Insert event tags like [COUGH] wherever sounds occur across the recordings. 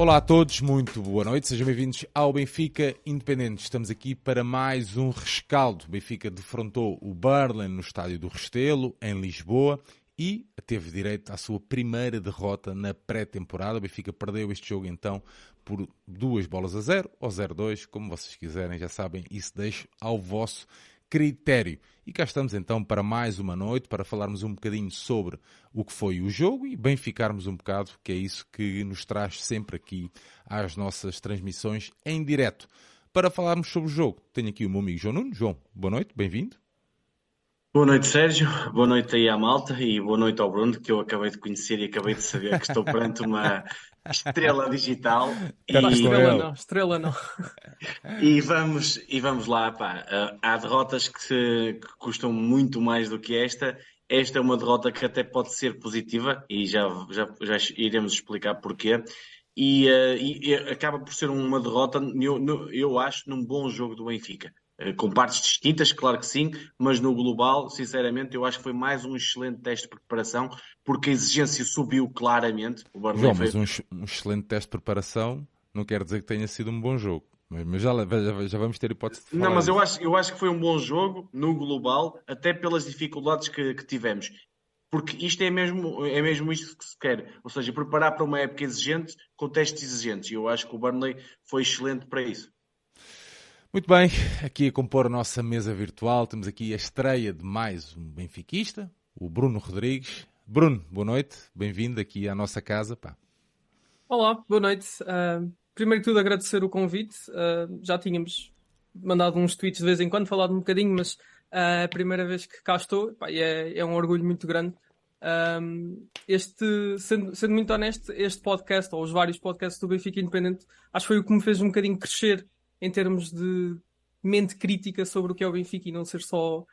Olá a todos, muito boa noite, sejam bem-vindos ao Benfica Independente. Estamos aqui para mais um rescaldo. O Benfica defrontou o Berlin no estádio do Restelo, em Lisboa, e teve direito à sua primeira derrota na pré-temporada. O Benfica perdeu este jogo então por duas bolas a zero ou 0-2, como vocês quiserem, já sabem, isso deixa ao vosso critério. E cá estamos então para mais uma noite, para falarmos um bocadinho sobre o que foi o jogo e bem ficarmos um bocado, que é isso que nos traz sempre aqui às nossas transmissões em direto. Para falarmos sobre o jogo, tenho aqui o meu amigo João Nuno. João, boa noite, bem-vindo. Boa noite, Sérgio. Boa noite aí à malta e boa noite ao Bruno, que eu acabei de conhecer e acabei de saber que estou perante uma estrela digital. [LAUGHS] E... Estrela não, estrela não. E vamos, e vamos lá, pá. Uh, há derrotas que, se, que custam muito mais do que esta. Esta é uma derrota que até pode ser positiva e já, já, já iremos explicar porquê. E, uh, e, acaba por ser uma derrota, eu, eu acho, num bom jogo do Benfica. Eh, com partes distintas, claro que sim, mas no global, sinceramente, eu acho que foi mais um excelente teste de preparação, porque a exigência subiu claramente. O João, mas um, um, excelente teste de preparação não quer dizer que tenha sido um bom jogo. Mas já, já, já vamos ter hipótese de Não, mas eu acho, eu acho que foi um bom jogo no global, até pelas dificuldades que, que tivemos. Porque isto é mesmo, é mesmo isto que se quer. Ou seja, preparar para uma época exigente com testes exigentes. E eu acho que o Burnley foi excelente para isso. Muito bem, aqui a compor a nossa mesa virtual, temos aqui a estreia de mais um benfiquista, o Bruno Rodrigues. Bruno, boa noite, bem-vindo aqui à nossa casa. Pá. Olá, boa noite. Uh, primeiro de tudo, agradecer o convite. Uh, já tínhamos mandado uns tweets de vez em quando, falado um bocadinho, mas uh, é a primeira vez que cá estou pá, é, é, um orgulho muito grande. este, sendo, sendo muito honesto, este podcast, ou os vários podcasts do Benfica Independente, acho que foi o que me fez um bocadinho crescer em termos de mente crítica sobre o que é o Benfica e não ser só uh,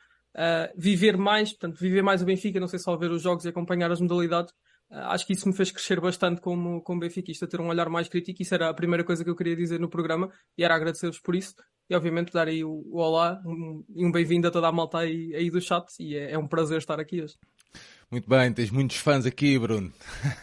viver mais, portanto, viver mais o Benfica, não ser só ver os jogos e acompanhar as modalidades. Uh, acho que isso me fez crescer bastante como, como benfiquista, ter um olhar mais crítico. Isso era a primeira coisa que eu queria dizer no programa e era agradecer-vos por isso. E obviamente dar aí o, o olá um, e um bem-vindo a toda a malta aí, aí do chat. E é, é um prazer estar aqui hoje. Muito bem, tens muitos fãs aqui, Bruno.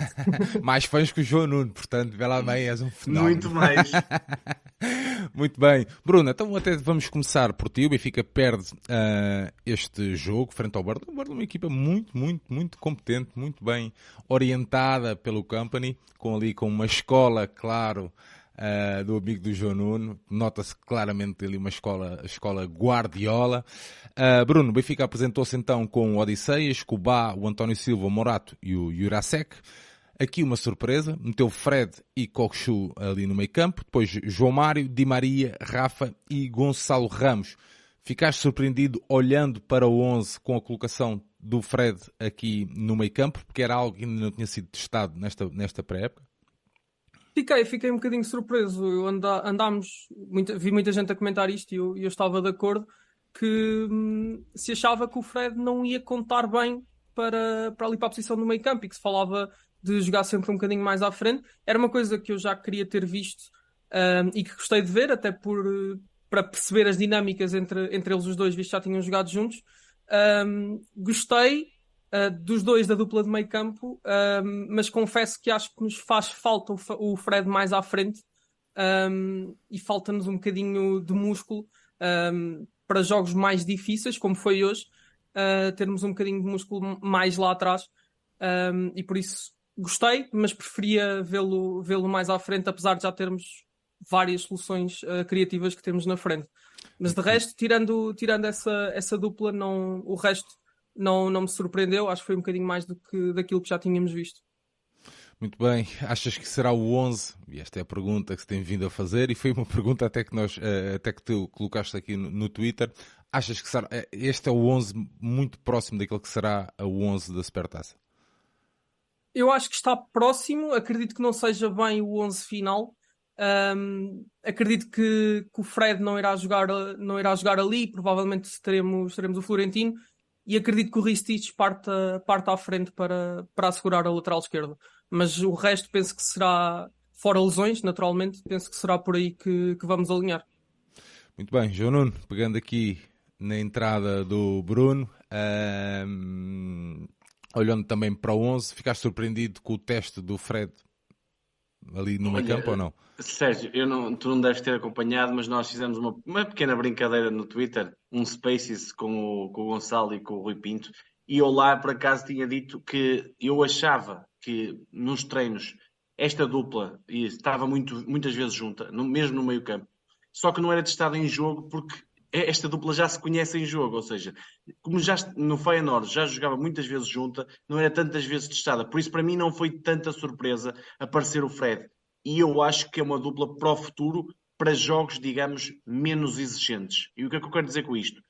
[LAUGHS] mais fãs que o João Nuno, portanto, vê lá bem, és um fenómeno. Muito mais. [LAUGHS] Muito bem. Bruno, então até vamos começar por ti. O Benfica perde uh, este jogo frente ao Burnley. O Burnley é uma equipa muito, muito, muito competente, muito bem orientada pelo company, com ali com uma escola, claro, uh, do amigo do João Nuno. Nota-se claramente ali uma escola, escola Guardiola. Uh, Bruno, o Benfica apresentou-se então com o Odisseias, Cubá, o António Silva, o Morato e o Jurasek. Aqui uma surpresa, meteu Fred e Kokshu ali no meio campo, depois João Mário, Di Maria, Rafa e Gonçalo Ramos. Ficaste surpreendido olhando para o 11 com a colocação do Fred aqui no meio campo, porque era algo que ainda não tinha sido testado nesta, nesta pré-época? Fiquei, fiquei um bocadinho surpreso. Eu anda, andámos, muita, vi muita gente a comentar isto e eu, eu estava de acordo que hum, se achava que o Fred não ia contar bem para, para ali para a posição do meio campo e que se falava de jogar sempre um bocadinho mais à frente. Era uma coisa que eu já queria ter visto hum, e que gostei de ver, até por, para perceber as dinâmicas entre, entre eles os dois, visto que já tinham jogado juntos. Um, gostei, uh, dos dois da dupla de meio campo, um, mas confesso que acho que nos faz falta o, o Fred mais à frente um, e falta-nos um bocadinho de músculo para jogos mais difíceis, como foi hoje, uh, termos um bocadinho de músculo mais lá atrás e por isso gostei, mas preferia vê-lo vê mais à frente, apesar de já termos várias soluções uh, criativas que temos na frente. Mas de resto, tirando, tirando essa, essa dupla, não, o resto não, não me surpreendeu. Acho que foi um bocadinho mais do que daquilo que já tínhamos visto. Muito bem, achas que será o 11? E esta é a pergunta que se tem vindo a fazer e foi uma [LAUGHS] pergunta até que nós, eh, até que tu colocaste aqui no, no Twitter. Achas que será, eh, este é o 11 muito próximo daquele que será o 11 da Supertaça? Eu acho que está próximo, acredito que não seja bem o 11 final. Um, acredito que, que, o Fred não irá jogar, não irá jogar ali, provavelmente teremos, teremos o Florentino e acredito que o Ristich parta, parta à frente para, para assegurar a lateral esquerda. Mas o resto penso que será, fora lesões, naturalmente, penso que será por aí que, que vamos alinhar. Muito bem, João Nuno, pegando aqui na entrada do Bruno, olhando também para o 11, ficaste surpreendido com o teste do Fred ali no meio campo ou não? Sérgio, eu não, tu não deves ter acompanhado, mas nós fizemos uma, uma pequena brincadeira no Twitter, um Spaces com o, com o Gonçalo e com o Rui Pinto, e eu lá por acaso tinha dito que eu achava que nos treinos esta dupla estava muito, muitas vezes junta, no, mesmo no meio campo, só que não era testada em jogo porque esta dupla já se conhece em jogo, ou seja, como já no Feyenoord já jogava muitas vezes junta, não era tantas vezes testada. Por isso, para mim, não foi tanta surpresa aparecer o Fred. E eu acho que é uma dupla para o futuro, para jogos, digamos, menos exigentes. E o que é que eu quero dizer com isto?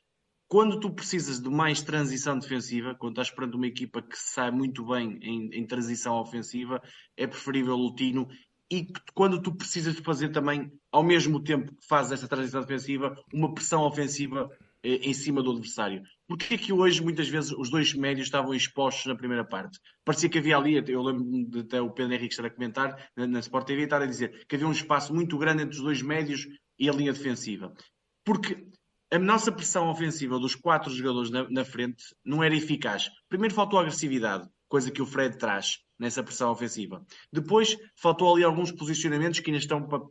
Quando tu precisas de mais transição defensiva, quando estás perante uma equipa que sai muito bem em, em transição ofensiva, é preferível o Tino e quando tu precisas de fazer também, ao mesmo tempo que fazes essa transição defensiva, uma pressão ofensiva eh, em cima do adversário. Porque é que hoje, muitas vezes, os dois médios estavam expostos na primeira parte? Parecia que havia ali, eu lembro de até o Pedro Henrique estar a comentar na, na Sport TV, estar a dizer que havia um espaço muito grande entre os dois médios e a linha defensiva. Porque a nossa pressão ofensiva dos quatro jogadores na, na frente não era eficaz. Primeiro faltou agressividade, coisa que o Fred traz nessa pressão ofensiva. Depois, faltou ali alguns posicionamentos que ainda estão para,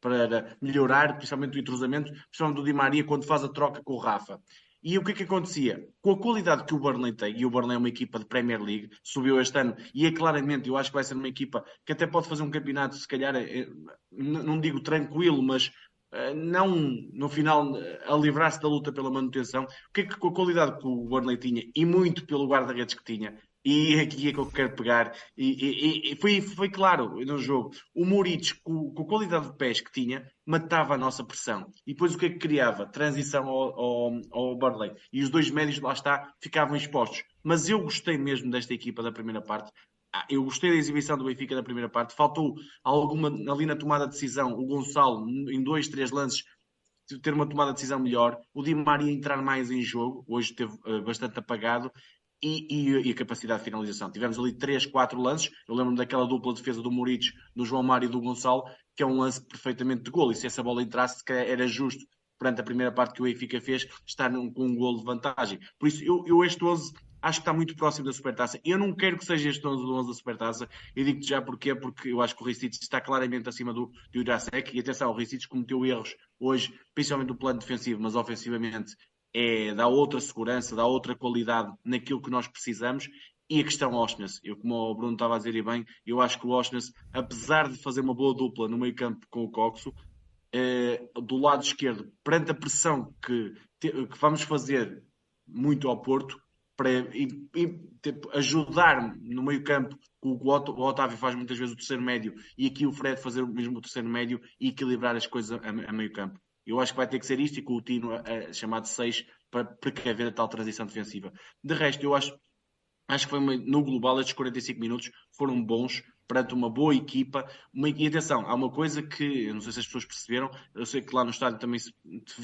para melhorar, principalmente o entrosamento, principalmente do Di Maria, quando faz a troca com o Rafa. E o que é que acontecia? Com a qualidade que o Burnley tem, e o Burnley é uma equipa de Premier League, subiu este ano, e é claramente, eu acho que vai ser uma equipa que até pode fazer um campeonato, se calhar, é, não digo tranquilo, mas eh, não no final a livrar-se da luta pela manutenção. O que é que com a qualidade que o Burnley tinha, e muito pelo guarda-redes que tinha, e aqui é que eu quero pegar. E, e, e foi, foi claro no jogo. O Moritz, com, com, a qualidade de pés que tinha, matava a nossa pressão. E depois o que é que criava? Transição ao, ao, ao. E os dois médios, lá está, ficavam expostos. Mas eu gostei mesmo desta equipa da primeira parte. Ah, eu gostei da exibição do Benfica da primeira parte. Faltou alguma ali na tomada de decisão. O Gonçalo, em dois, três lances, ter uma tomada de decisão melhor. O Di Maria entrar mais em jogo. Hoje esteve uh, bastante apagado e, e, e, a capacidade de finalização. Tivemos ali 3, 4 lances. Eu lembro-me daquela dupla defesa do Moritz, do João Mário e do Gonçalo, que é um lance perfeitamente de gol. E se essa bola entrasse, era justo, perante a primeira parte que o Benfica fez, estar num, com um gol de vantagem. Por isso, eu, eu este 11 acho que está muito próximo da Supertaça. Eu não quero que seja este 11 do 11 da Supertaça. Eu digo-te já porquê, porque eu acho que o Ricic está claramente acima do, do Jurasek. E atenção, o Ricic cometeu erros hoje, principalmente no plano defensivo, mas ofensivamente é, dá outra segurança, dá outra qualidade naquilo que nós precisamos. E a questão Oshness, eu como o Bruno estava a dizer e bem, eu acho que o Oshness, apesar de fazer uma boa dupla no meio campo com o Coxo, eh, do lado esquerdo, perante a pressão que, que vamos fazer muito ao Porto, para tipo, ajudar no meio campo, o, o Otávio faz muitas vezes o terceiro médio, e aqui o Fred fazer o mesmo terceiro médio e equilibrar as coisas a, a meio campo. Eu acho que vai ter que ser isto e Coutinho a, a chamado 6 para precaver a tal transição defensiva. De resto, eu acho, acho que foi uma, no global estes 45 minutos foram bons perante uma boa equipa. Uma, e atenção, há uma coisa que eu não sei se as pessoas perceberam, eu sei que lá no estádio também se,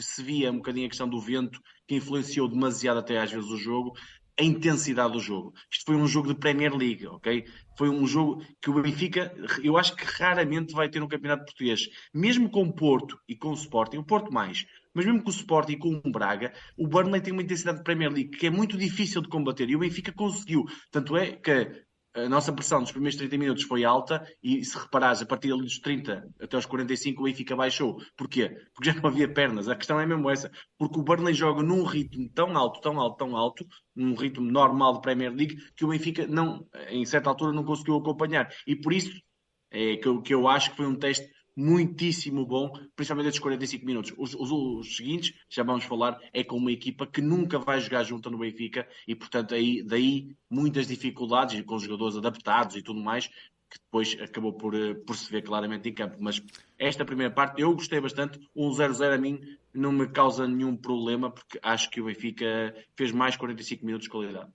se via um bocadinho a questão do vento que influenciou demasiado até às vezes o jogo a intensidade do jogo. Isto foi um jogo de Premier League, ok? Foi um jogo que o Benfica, eu acho que raramente vai ter um campeonato português. Mesmo com o Porto e com o Sporting, o Porto mais, mas mesmo com o Sporting e com o Braga, o Burnley tem uma intensidade de Premier League que é muito difícil de combater e o Benfica conseguiu. Tanto é que a nossa pressão nos primeiros 30 minutos foi alta e se reparares, a partir dos 30 até os 45 o Benfica baixou. Porquê? Porque já não havia pernas. A questão é mesmo essa. Porque o Burnley joga num ritmo tão alto, tão alto, tão alto, num ritmo normal de Premier League, que o Benfica, não, em certa altura, não conseguiu acompanhar. E por isso é que eu, que eu acho que foi um teste muitíssimo bom, principalmente esses 45 minutos. Os, os, os, seguintes, já vamos falar, é com uma equipa que nunca vai jogar junto no Benfica e, portanto, aí, daí muitas dificuldades com os jogadores adaptados e tudo mais, que depois acabou por, eh, por se ver claramente em campo. Mas esta primeira parte eu gostei bastante. Um 0-0 a mim não me causa nenhum problema, porque acho que o Benfica fez mais 45 minutos de qualidade.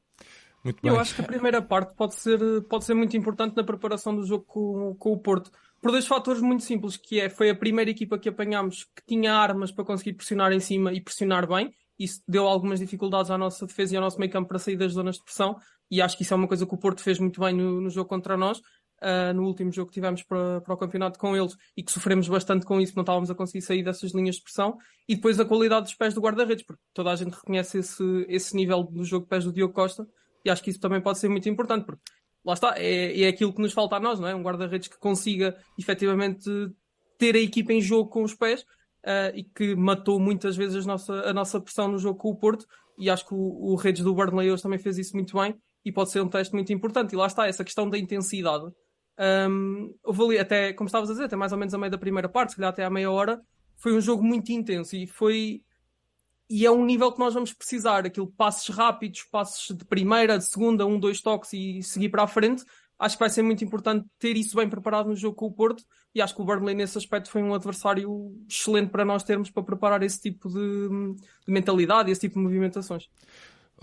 Eu acho que a primeira parte pode ser, pode ser muito importante na preparação do jogo com, com o Porto por dois fatores muito simples, que é, foi a primeira equipa que apanhámos que tinha armas para conseguir pressionar em cima e pressionar bem. Isso deu algumas dificuldades à nossa defesa e ao nosso meio campo para sair das zonas de pressão. E acho que isso é uma coisa que o Porto fez muito bem no, no jogo contra nós. Uh, no último jogo que tivemos para, para o campeonato com eles e que sofremos bastante com isso, não estávamos a conseguir sair dessas linhas de pressão. E depois a qualidade dos pés do guarda-redes, porque toda a gente reconhece esse, esse nível do jogo de pés do Diogo Costa. E acho que isso também pode ser muito importante, porque lá está, é, é aquilo que nos falta a nós, não é? Um guarda-redes que consiga efetivamente ter a equipa em jogo com os pés uh, e que matou muitas vezes a nossa, a nossa pressão no jogo com o Porto. E acho que o, o Redes do Burnley hoje também fez isso muito bem e pode ser um teste muito importante. E lá está, essa questão da intensidade. Um, houve ali, até, como estavas a dizer, até mais ou menos a meio da primeira parte, se calhar até à meia hora, foi um jogo muito intenso e foi. E é um nível que nós vamos precisar, aquilo passos rápidos, passos de primeira, de segunda, um, dois toques e seguir para a frente. Acho que vai ser muito importante ter isso bem preparado no jogo com o Porto e acho que o Burnley nesse aspecto foi um adversário excelente para nós termos para preparar esse tipo de, de mentalidade e esse tipo de movimentações.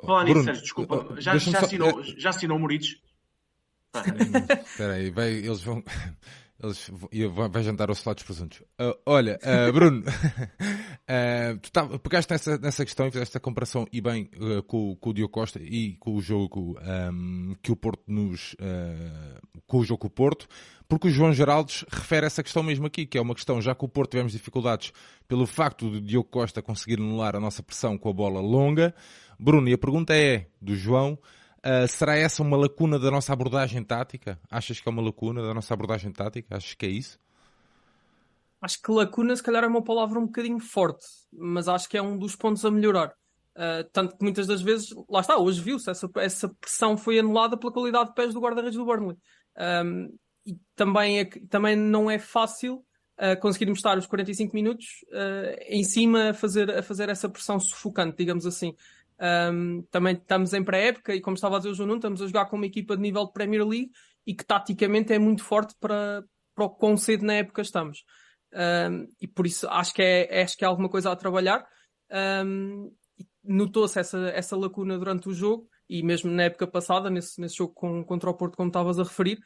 Falar nisso, Sérgio, desculpa, já, já, assinou, já assinou o Morites? Espera aí, eles vão. [LAUGHS] Eles vai jantar aos salados presuntos. Uh, olha, uh, [LAUGHS] Bruno, uh, [LAUGHS] tu tá, pegaste nessa, nessa questão e fizeste a comparação e bem com, com, o Diogo Costa e com o jogo um, que o Porto nos. com o jogo com o Porto, porque o João Geraldes refere essa questão mesmo aqui, que é uma questão, já que o Porto tivemos dificuldades pelo facto de Diogo Costa conseguir anular a nossa pressão com a bola longa. Bruno, e a pergunta é do João. Uh, será essa uma lacuna da nossa abordagem tática? Achas que é uma lacuna da nossa abordagem tática? Achas que é isso? Acho que lacuna, se calhar, é uma palavra um bocadinho forte, mas acho que é um dos pontos a melhorar. Uh, tanto que muitas das vezes, lá está, hoje viu-se, essa, essa pressão foi anulada pela qualidade de pés do guarda-redes do Burnley. Um, e também, é, também não é fácil uh, conseguirmos estar os 45 minutos uh, em cima a fazer, a fazer essa pressão sufocante, digamos assim. Um, também estamos em pré-época e, como estava a dizer o João Nuno, estamos a jogar com uma equipa de nível de Premier League e que taticamente é muito forte para, para o quão cedo na época estamos. Um, e por isso acho que é, acho que é alguma coisa a trabalhar. Um, Notou-se essa, essa lacuna durante o jogo e mesmo na época passada, nesse, nesse jogo com, contra o Porto, como estavas a referir,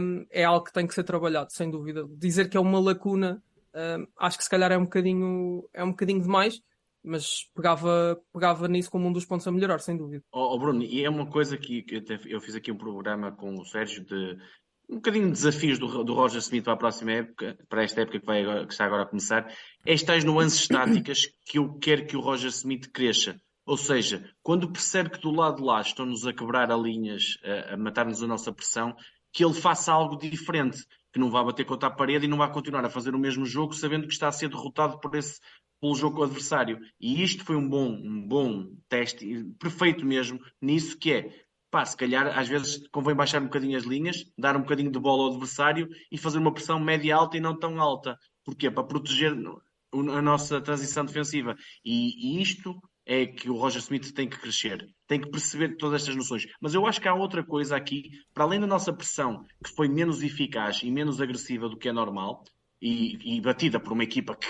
um, é algo que tem que ser trabalhado, sem dúvida. Dizer que é uma lacuna, acho que se calhar é um bocadinho, é um bocadinho demais mas pegava, pegava nisso como um dos pontos a melhorar, sem dúvida. Oh, oh Bruno, e é uma coisa que, que eu fiz aqui um programa com o Sérgio de um bocadinho de desafios do, do Roger Smith para a próxima época, para esta época que, vai agora, que está agora a começar, estas nuances [COUGHS] táticas que eu quero que o Roger Smith cresça. Ou seja, quando percebe que do lado de lá estão-nos a quebrar a linhas, a, a matar-nos a nossa pressão, que ele faça algo diferente, que não vá bater contra a parede e não vá continuar a fazer o mesmo jogo sabendo que está a ser derrotado por esse, pelo jogo adversário. E isto foi um bom, um bom teste, perfeito mesmo, nisso que é, pá, se calhar às vezes convém baixar um bocadinho as linhas, dar um bocadinho de bola ao adversário e fazer uma pressão média alta e não tão alta. Porquê? Para proteger a nossa transição defensiva. E, e isto é que o Roger Smith tem que crescer, tem que perceber todas estas noções. Mas eu acho que há outra coisa aqui, para além da nossa pressão, que foi menos eficaz e menos agressiva do que é normal, e, e batida por uma equipa que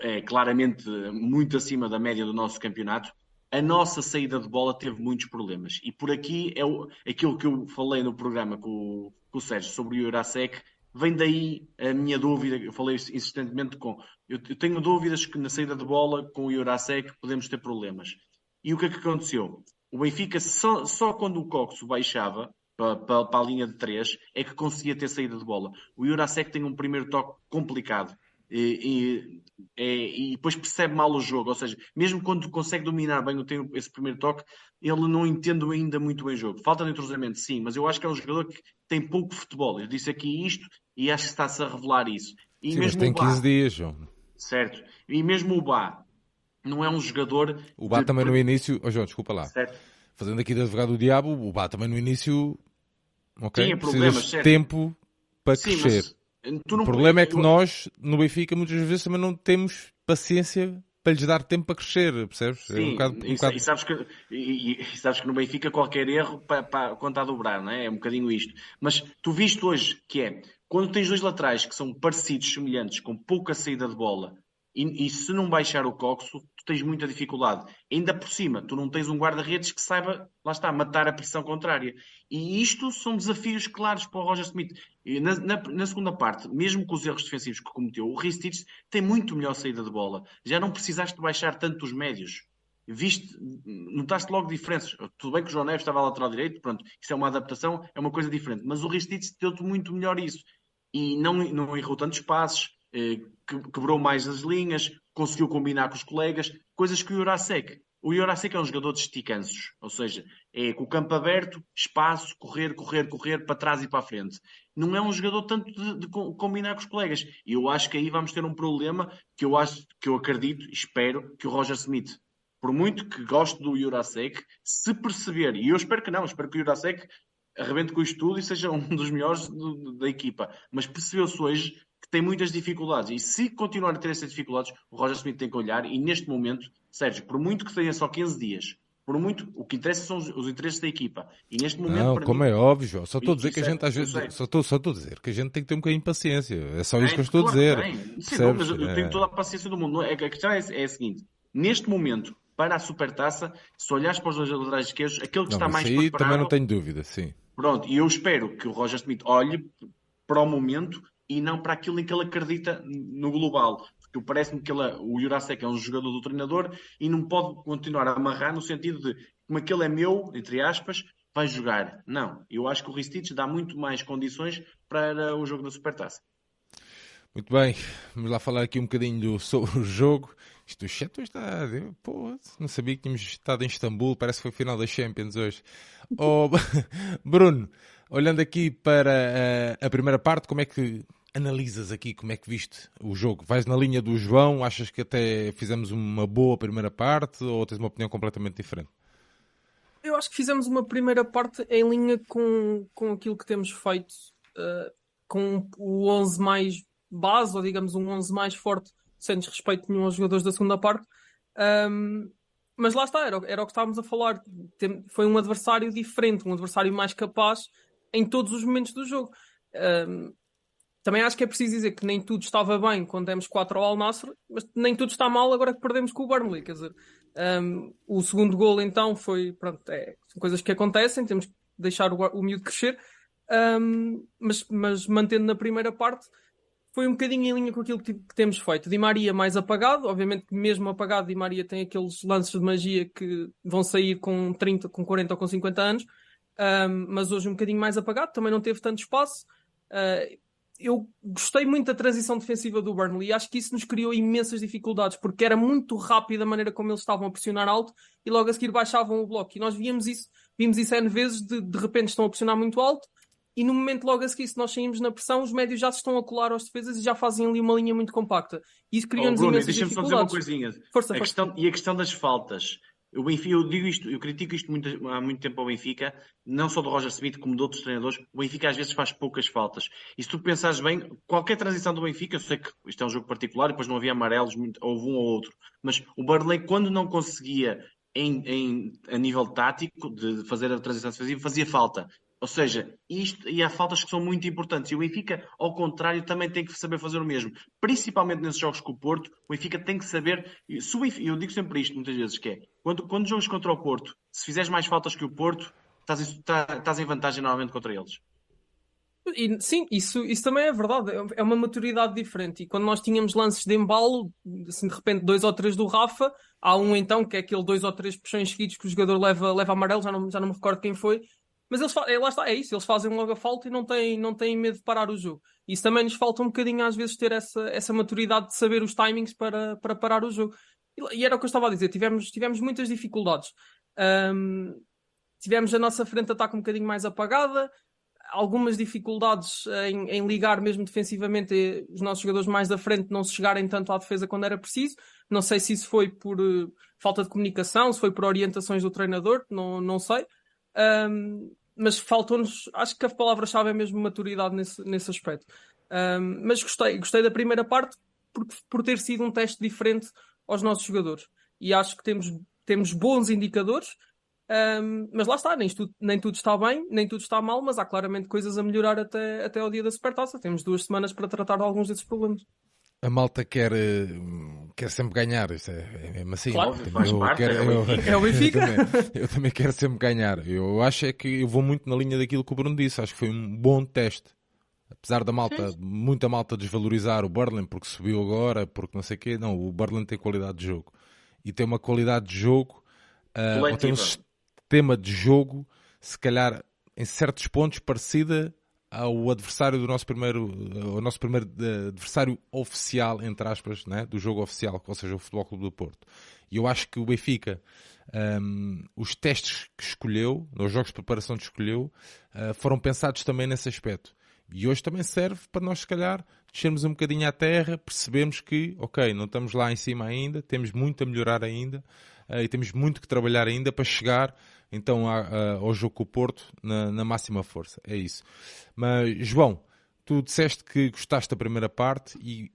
é claramente muito acima da média do nosso campeonato, a nossa saída de bola teve muitos problemas. E por aqui é o, aquilo que eu falei no programa com, com o Sérgio sobre o Eurasec, vem daí a minha dúvida, eu falei insistentemente com. Eu, eu tenho dúvidas que na saída de bola com o Eurasec podemos ter problemas. E o que é que aconteceu? O Benfica, só, só quando o Coxo baixava para, para, para, a linha de 3, é que conseguia ter saída de bola. O Eurasec tem um primeiro toque complicado e, e, e, depois percebe mal o jogo. Ou seja, mesmo quando consegue dominar bem tem esse primeiro toque, ele não entende ainda muito bem o jogo. Falta de entrosamento, sim, mas eu acho que é um jogador que tem pouco futebol. Eu disse aqui isto e acho que está-se a revelar isso. E sim, mesmo mas tem Bá, 15 dias, João. Certo. E mesmo o Bá não é um jogador. O Bá de... também no início. Oh, João, desculpa lá. Certo. Fazendo aqui de advogado do diabo, o Bá também no início. Ok. Tinha problemas, certo. tempo para sim, crescer. Mas o problema é que nós, no Benfica, muitas vezes também não temos paciência para lhes dar tempo para crescer, percebes? Sim, é um bocado, um e, bocado... e, sabes que, e, e, sabes que no Benfica qualquer erro para, para contar a dobrar, não é? É um bocadinho isto. Mas tu viste hoje que é, quando tens dois laterais que são parecidos, semelhantes, com pouca saída de bola, e, e se não baixar o coxo, tens muita dificuldade. Ainda por cima, tu não tens um guarda-redes que saiba, lá está, matar a pressão contrária. E isto são desafios claros para o Roger Smith. Na, na, na, segunda parte, mesmo com os erros defensivos que cometeu, o Ristich tem muito melhor saída de bola. Já não precisaste baixar tanto os médios. Viste, notaste logo diferenças. Tudo bem que o João Neves estava lateral direito, pronto, isso é uma adaptação, é uma coisa diferente. Mas o Ristich deu-te muito melhor isso. E não, não errou tantos passes, quebrou mais as linhas, conseguiu combinar com os colegas, coisas que o Jurasek o Jurasek é um jogador de esticanços, ou seja, é com o campo aberto, espaço, correr, correr, correr, para trás e para a frente. Não é um jogador tanto de, de combinar com os colegas. E eu acho que aí vamos ter um problema que eu acho, que eu acredito, espero, que o Roger Smith, por muito que goste do Jurasek, se perceber, e eu espero que não, espero que o Jurasek arrebente com isto tudo e seja um dos melhores do, da equipa. Mas percebeu-se hoje que tem muitas dificuldades. E se continuar a ter essas dificuldades, o Roger Smith tem que olhar. E neste momento, Sérgio, por muito que tenha só 15 dias, por muito, o que interessa são os, os interesses da equipa. E neste momento. Não, como mim, é óbvio, só estou a dizer que a gente às vezes. Só estou, só estou a dizer que a gente tem que ter um bocadinho de paciência. É só isso é, que eu estou claro, a dizer. Sim, Sim, mas eu tenho é. toda a paciência do mundo. É a questão é, é a seguinte: neste momento, para a supertaça, se olhares para os dois laterais esquerdos, aquele que não, está mais aí preparado... também não tenho dúvida, sim. Pronto, e eu espero que o Roger Smith olhe para o momento e não para aquilo em que ele acredita no global. Porque parece-me que ele, o Jurasek é um jogador do treinador e não pode continuar a amarrar no sentido de como aquele é meu, entre aspas, vai jogar. Não, eu acho que o Ristich dá muito mais condições para o jogo da Supertaça. Muito bem, vamos lá falar aqui um bocadinho sobre o jogo. Isto o chat está. Pô, não sabia que tínhamos estado em Istambul, parece que foi o final da Champions hoje. Oh, [LAUGHS] Bruno, olhando aqui para a, a primeira parte, como é que analisas aqui como é que viste o jogo? Vais na linha do João? Achas que até fizemos uma boa primeira parte ou tens uma opinião completamente diferente? Eu acho que fizemos uma primeira parte em linha com, com aquilo que temos feito, uh, com o 11 mais base, ou digamos um 11 mais forte, sem desrespeito nenhum aos jogadores da segunda parte. Um, mas lá está, era, era o que estávamos a falar. Tem, foi um adversário diferente, um adversário mais capaz em todos os momentos do jogo. Um, também acho que é preciso dizer que nem tudo estava bem quando demos 4 ao Al Nassr, mas nem tudo está mal agora que perdemos com o Burnley. Quer dizer, um, o segundo gol então foi, pronto, é, são coisas que acontecem, temos que deixar o, o miúdo crescer, um, mas, mas mantendo na primeira parte, foi um bocadinho em linha com aquilo que, que, temos feito. Di Maria mais apagado, obviamente mesmo apagado, Di Maria tem aqueles lances de magia que vão sair com 30, com 40 ou com 50 anos, um, mas hoje um bocadinho mais apagado, também não teve tanto espaço. Uh, eu gostei muito da transição defensiva do Burnley e acho que isso nos criou imensas dificuldades, porque era muito rápido a maneira como eles estavam a pressionar alto e logo a seguir baixavam o bloco. E nós víamos isso, vimos isso N vezes, de, de repente estão a pressionar muito alto e no momento logo a seguir, se nós saímos na pressão, os médios já se estão a colar aos defesas e já fazem ali uma linha muito compacta. E isso criou-nos oh, imensas deixa-me só dizer uma coisinha. Força, a força. Questão, e a questão das faltas. O Benfica, eu digo isto, eu critico isto muito, há muito tempo ao Benfica, não só do Roger Smith, como de outros treinadores. O Benfica às vezes faz poucas faltas. E se tu pensares bem, qualquer transição do Benfica, eu sei que isto é um jogo particular, depois não havia amarelos, houve um ou outro, mas o Barley, quando não conseguia em, em, a nível tático de fazer a transição defensiva, fazia falta. Ou seja, isto e há faltas que são muito importantes. E o Benfica, ao contrário, também tem que saber fazer o mesmo. Principalmente nesses jogos com o Porto, o Benfica tem que saber. Benfica, eu digo sempre isto muitas vezes: que é quando, quando jogas contra o Porto, se fizeres mais faltas que o Porto, estás, estás em vantagem normalmente contra eles. E, sim, isso, isso também é verdade. É uma maturidade diferente. E quando nós tínhamos lances de embalo, assim, de repente, dois ou três do Rafa, há um então que é aquele dois ou três puxões seguidos que o jogador leva, leva amarelo, já não, já não me recordo quem foi, mas eles é, lá está, é isso, eles fazem logo a falta e não têm, não têm medo de parar o jogo. Isso também nos falta um bocadinho às vezes ter essa, essa maturidade de saber os timings para, para parar o jogo. E, e era o que eu estava a dizer, tivemos, tivemos muitas dificuldades. Um, tivemos a nossa frente de ataque um bocadinho mais apagada, algumas dificuldades em, em, ligar mesmo defensivamente os nossos jogadores mais da frente não se chegarem tanto à defesa quando era preciso. Não sei se isso foi por uh, falta de comunicação, se foi por orientações do treinador, não, não sei. Um, mas faltou-nos, acho que a palavra-chave é mesmo maturidade nesse, nesse aspecto. Um, mas gostei, gostei da primeira parte por, por ter sido um teste diferente aos nossos jogadores. E acho que temos, temos bons indicadores, um, mas lá está, nem tudo, nem tudo está bem, nem tudo está mal, mas há claramente coisas a melhorar até, até ao dia da supertaça. Temos duas semanas para tratar de alguns desses problemas a malta quer, eh, quer sempre ganhar, isso é, é mesmo assim. Claro, eu, parte, quero, é, [LAUGHS] é o Benfica. Eu, também, eu, também, quero sempre ganhar. Eu acho é que eu vou muito na linha daquilo que o Bruno disse. Acho que foi um bom teste. Apesar da malta, Sim. muita malta desvalorizar o Berlin porque subiu agora, porque não sei o quê. Não, o Berlin tem qualidade de jogo. E tem uma qualidade de jogo, uh, ou tem um sistema de jogo, se calhar, em certos pontos, parecida ao adversário do nosso primeiro, ao nosso primeiro eh, adversário oficial, entre aspas, né, do jogo oficial, ou seja, o Futebol Clube do Porto. E eu acho que o Benfica, um, os testes que escolheu, os jogos de preparação que escolheu, uh, foram pensados também nesse aspecto. E hoje também serve para nós, se calhar, descermos um bocadinho à terra, percebemos que, ok, não estamos lá em cima ainda, temos muito a melhorar ainda uh, e temos muito que trabalhar ainda para chegar então a, a, ao jogo com o Porto na, na, máxima força. É isso. Mas, João, tu disseste que gostaste da primeira parte e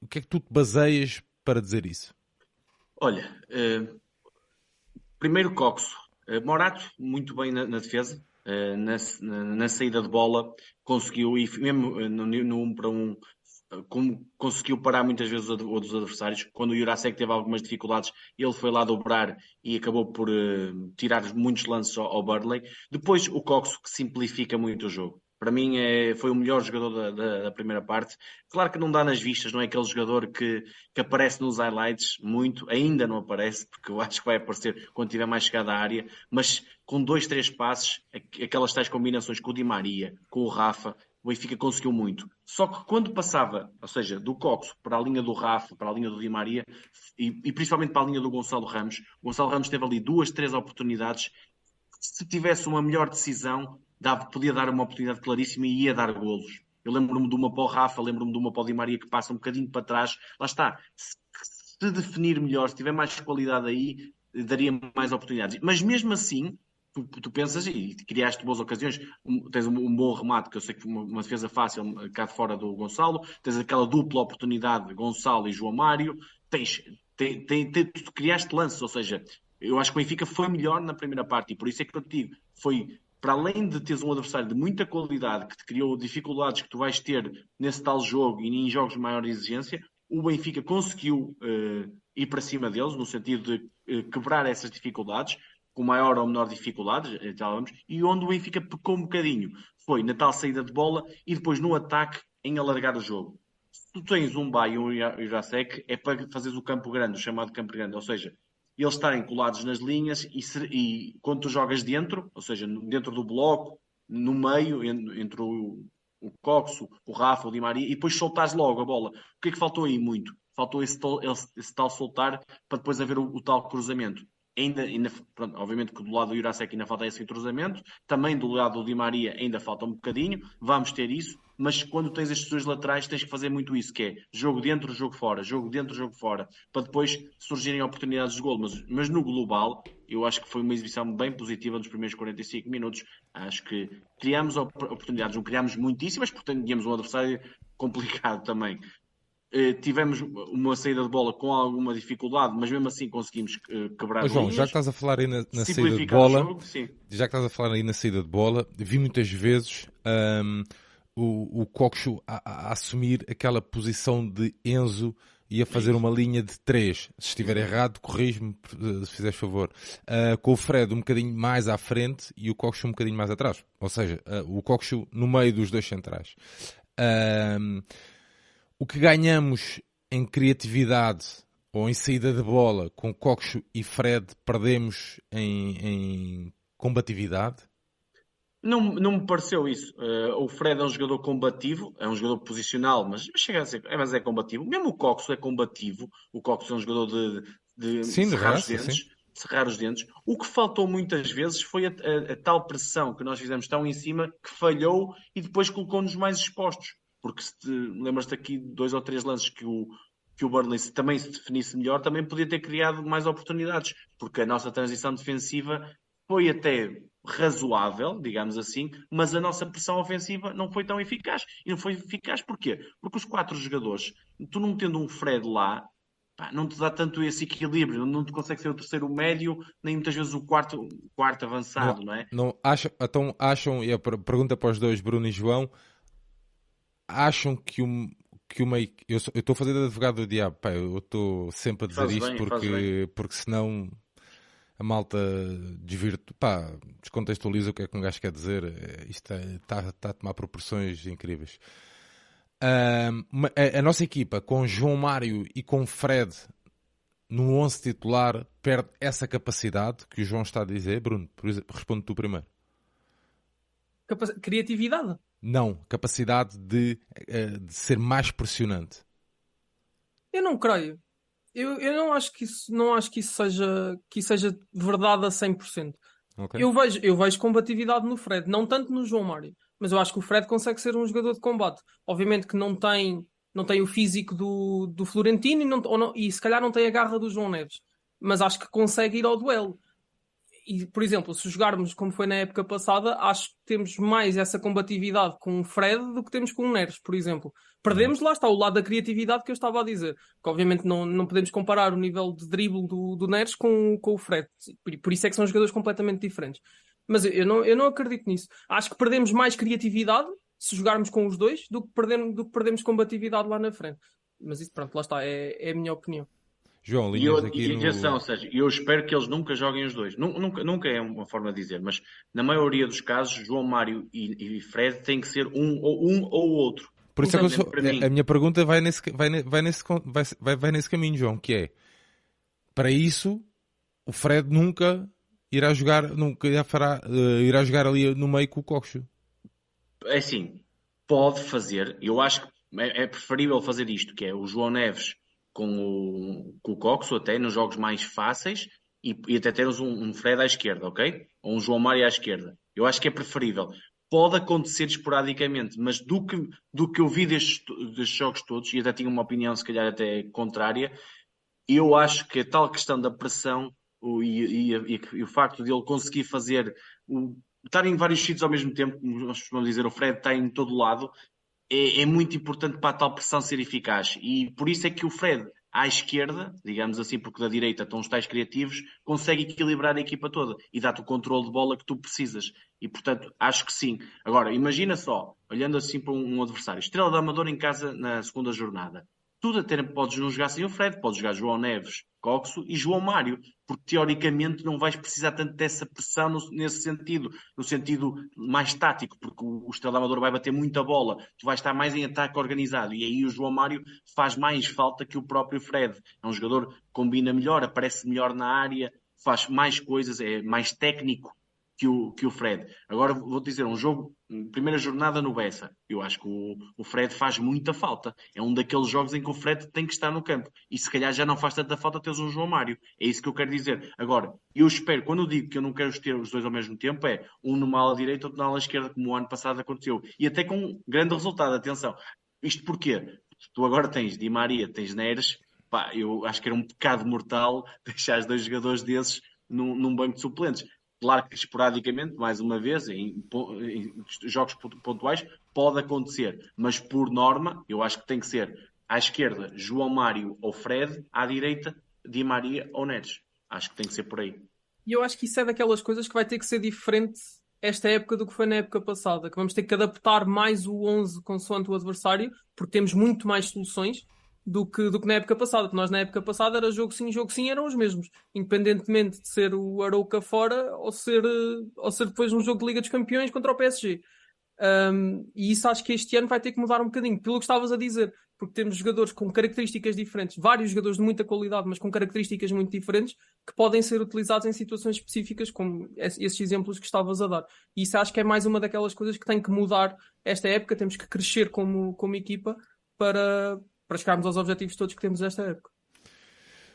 o que é que tu te baseias para dizer isso? Olha, uh, primeiro Coxo. Uh, Morato, muito bem na, na defesa. Na, na, na, saída de bola, conseguiu, e mesmo no, no 1 um para 1, um, como conseguiu parar muitas vezes os adversários. Quando o Jurasek teve algumas dificuldades, ele foi lá dobrar e acabou por uh, tirar muitos lances ao, ao Burley. Depois o Coxo, que simplifica muito o jogo. Para mim é, foi o melhor jogador da, da, da, primeira parte. Claro que não dá nas vistas, não é aquele jogador que, que aparece nos highlights muito, ainda não aparece, porque eu [LAUGHS] acho que vai aparecer quando tiver mais chegada à área, mas com dois, três passes, aquelas tais combinações com o Di Maria, com o Rafa, o Benfica conseguiu muito. Só que quando passava, ou seja, do Coxo para a linha do Rafa, para a linha do Di Maria e, e principalmente para a linha do Gonçalo Ramos, o Gonçalo Ramos teve ali duas, três oportunidades. Se tivesse uma melhor decisão, dava, podia dar uma oportunidade claríssima e ia dar golos. Eu lembro-me de uma para o Rafa, lembro-me de uma para o Di Maria que passa um bocadinho para trás. Lá está. Se, se definir melhor, se tiver mais qualidade aí, daria mais oportunidades. Mas mesmo assim, tu, tu, pensas e criaste boas ocasiões, um, tens um, um, bom remate, que eu sei que foi uma, uma, defesa fácil cá de fora do Gonçalo, tens aquela dupla oportunidade, Gonçalo e João Mário, tens, tem, tem, tem, tu criaste lances, ou seja, eu acho que o Benfica foi melhor na primeira parte e por isso é que eu te digo, foi para além de teres um adversário de muita qualidade que te criou dificuldades que tu vais ter nesse tal jogo e em jogos de maior exigência, o Benfica conseguiu uh, ir para cima deles, no sentido de uh, quebrar essas dificuldades, com maior ou menor dificuldade, e onde o Benfica pecou um bocadinho foi na tal saída de bola e depois no ataque em alargar o jogo. Se tu tens um Bay e um Irasek, é para fazeres o campo grande, o chamado campo grande, ou seja, eles estarem colados nas linhas e, e quando tu jogas dentro, ou seja, dentro do bloco, no meio, entre o, o Coxo, o Rafa, o Di Maria, e depois soltares logo a bola. O que é que faltou aí muito? Faltou esse, esse, esse tal soltar para depois haver o, o tal cruzamento ainda, ainda pronto, obviamente que do lado do Jurasek ainda falta esse entrosamento, também do lado do Di Maria ainda falta um bocadinho, vamos ter isso, mas quando tens estes dois laterais tens que fazer muito isso, que é jogo dentro, jogo fora, jogo dentro, jogo fora, para depois surgirem oportunidades de gol, mas, mas no global eu acho que foi uma exibição bem positiva nos primeiros 45 minutos, acho que criámos oportunidades, não criámos muitíssimas, porque tínhamos um adversário [LAUGHS] complicado também, tivemos uma saída de bola com alguma dificuldade, mas mesmo assim conseguimos eh, quebrar João, linhas, já que estás a falar aí na, na saída de bola, jogo, já que estás a falar aí na saída de bola, vi muitas vezes um, o, o Coxo a, a, assumir aquela posição de Enzo e a fazer uma linha de 3. Se estiver errado, corrijo-me eh, se fizeres favor. Uh, com o Fred um bocadinho mais à frente e o Coxo um bocadinho mais atrás. Ou seja, uh, o Coxo no meio dos dois centrais. Uh, o que ganhamos em criatividade ou em saída de bola com Coxo e Fred perdemos em, em combatividade? Não, não me pareceu isso. Uh, o Fred é um jogador combativo, é um jogador posicional, mas chega a ser, é, mas é combativo. Mesmo o Coxo é combativo. O Coxo é um jogador de, de, sim, de cerrar os dentes. Cerrar os dentes. O que faltou muitas vezes foi a, a, a tal pressão que nós fizemos tão em cima que falhou e depois colocou-nos mais expostos porque se lembras-te aqui de dois ou três lances que o, que o Burnley se, também se definisse melhor, também podia ter criado mais oportunidades, porque a nossa transição defensiva foi até razoável, digamos assim, mas a nossa pressão ofensiva não foi tão eficaz. E não foi eficaz porquê? Porque os quatro jogadores, tu não tendo um Fred lá, pá, não te dá tanto esse equilíbrio, não te consegue ser o terceiro médio, nem muitas vezes o quarto, quarto avançado, não, não é? Não, acham, então acham, e a pergunta para os dois, Bruno e João, acham que, um, que uma. Eu estou a fazer de advogado do diabo, pá, eu estou sempre a dizer faz isto bem, porque, porque senão a malta desvirtu, pá, descontextualiza o que é que um gajo quer dizer. É, isto está é, tá a tomar proporções incríveis. Uh, a, a, nossa equipa com João Mário e com Fred no 11 titular perde essa capacidade que o João está a dizer. Bruno, por exemplo, responde tu primeiro. Capac... Criatividade. Não, capacidade de, eh, de ser mais pressionante. Eu não creio. Eu, eu não acho que isso, não acho que isso seja, que isso seja verdade a 100%. Okay. Eu vejo, eu vejo combatividade no Fred, não tanto no João Mário, mas eu acho que o Fred consegue ser um jogador de combate. Obviamente que não tem, não tem o físico do, do Florentino e, não, não, e se calhar não tem a garra do João Neves, mas acho que consegue ir ao duelo e, por exemplo, se jogarmos como foi na época passada, acho que temos mais essa combatividade com o Fred do que temos com o Neres, por exemplo. Perdemos, lá está, o lado da criatividade que eu estava a dizer. Que obviamente não, não podemos comparar o nível de drible do, do Neres com, com o Fred. Por, por isso é que são jogadores completamente diferentes. Mas eu, não, eu não acredito nisso. Acho que perdemos mais criatividade se jogarmos com os dois do que perdemos, do que perdemos combatividade lá na frente. Mas isso, pronto, lá está, é, é a minha opinião. João, e, eu, aqui e atenção, no... ou seja, eu espero que eles nunca joguem os dois. Nunca, nunca é uma forma de dizer, mas na maioria dos casos, João Mário e, e Fred têm que ser um ou um ou outro. Por isso é que eu sou, a, minha pergunta vai nesse, vai, vai, nesse, vai, vai nesse caminho, João, que é para isso o Fred nunca irá jogar, nunca irá, fará, uh, irá jogar ali no meio com o Coxo. É assim, pode fazer. Eu acho que é, é preferível fazer isto, que é o João Neves com o, com o até nos jogos mais fáceis e, e até termos um, um, Fred à esquerda, ok? Ou um João Mário à esquerda. Eu acho que é preferível. Pode acontecer esporadicamente, mas do que, do que eu vi destes, destes jogos todos, e até tinha uma opinião se calhar até contrária, eu acho que a tal questão da pressão o, e, e, e, o facto de ele conseguir fazer o, estar em vários sítios ao mesmo tempo, como nós dizer, o Fred está em todo lado, é, é, muito importante para a tal pressão ser eficaz. E por isso é que o Fred, à esquerda, digamos assim, porque da direita estão os tais criativos, consegue equilibrar a equipa toda e dá-te o controle de bola que tu precisas. E portanto, acho que sim. Agora, imagina só, olhando assim para um adversário, Estrela da Amador em casa na segunda jornada. Tudo até podes não jogar sem o Fred, podes jogar João Neves, Coxo e João Mário, porque teoricamente não vais precisar tanto dessa pressão no, nesse sentido, no sentido mais tático, porque o, o Estrela Amador vai bater muita bola, tu vais estar mais em ataque organizado, e aí o João Mário faz mais falta que o próprio Fred. É um jogador que combina melhor, aparece melhor na área, faz mais coisas, é mais técnico que o, que o Fred. Agora vou dizer, um jogo, primeira jornada no Bessa, eu acho que o, o Fred faz muita falta. É um daqueles jogos em que o Fred tem que estar no campo. E se calhar já não faz tanta falta teres um João Mário. É isso que eu quero dizer. Agora, eu espero, quando eu digo que eu não quero ter os dois ao mesmo tempo, é um numa ala direita, outro na ala esquerda, como o ano passado aconteceu. E até com grande resultado, atenção. Isto porquê? Tu agora tens Di Maria, tens Neres, pá, eu acho que era um pecado mortal [LAUGHS] deixar os dois jogadores desses num, num banco de suplentes. Claro que esporadicamente, mais uma vez, em, em, jogos pontuais, pode acontecer, mas por norma, eu acho que tem que ser à esquerda João Mário ou Fred, à direita Di Maria ou Neres. Acho que tem que ser por aí. E eu acho que isso é daquelas coisas que vai ter que ser diferente esta época do que foi na época passada, que vamos ter que adaptar mais o 11 consoante o adversário, porque temos muito mais soluções do que, do que na época passada, porque nós na época passada era jogo sim, jogo sim, eram os mesmos, independentemente de ser o Arouca fora ou ser, ou ser depois um jogo de Liga dos Campeões contra o PSG. Um, e isso acho que este ano vai ter que mudar um bocadinho, pelo que estavas a dizer, porque temos jogadores com características diferentes, vários jogadores de muita qualidade, mas com características muito diferentes, que podem ser utilizados em situações específicas, como esses exemplos que estavas a dar. E isso acho que é mais uma daquelas coisas que tem que mudar esta época, temos que crescer como, como equipa para, para chegarmos aos objetivos todos que temos esta época.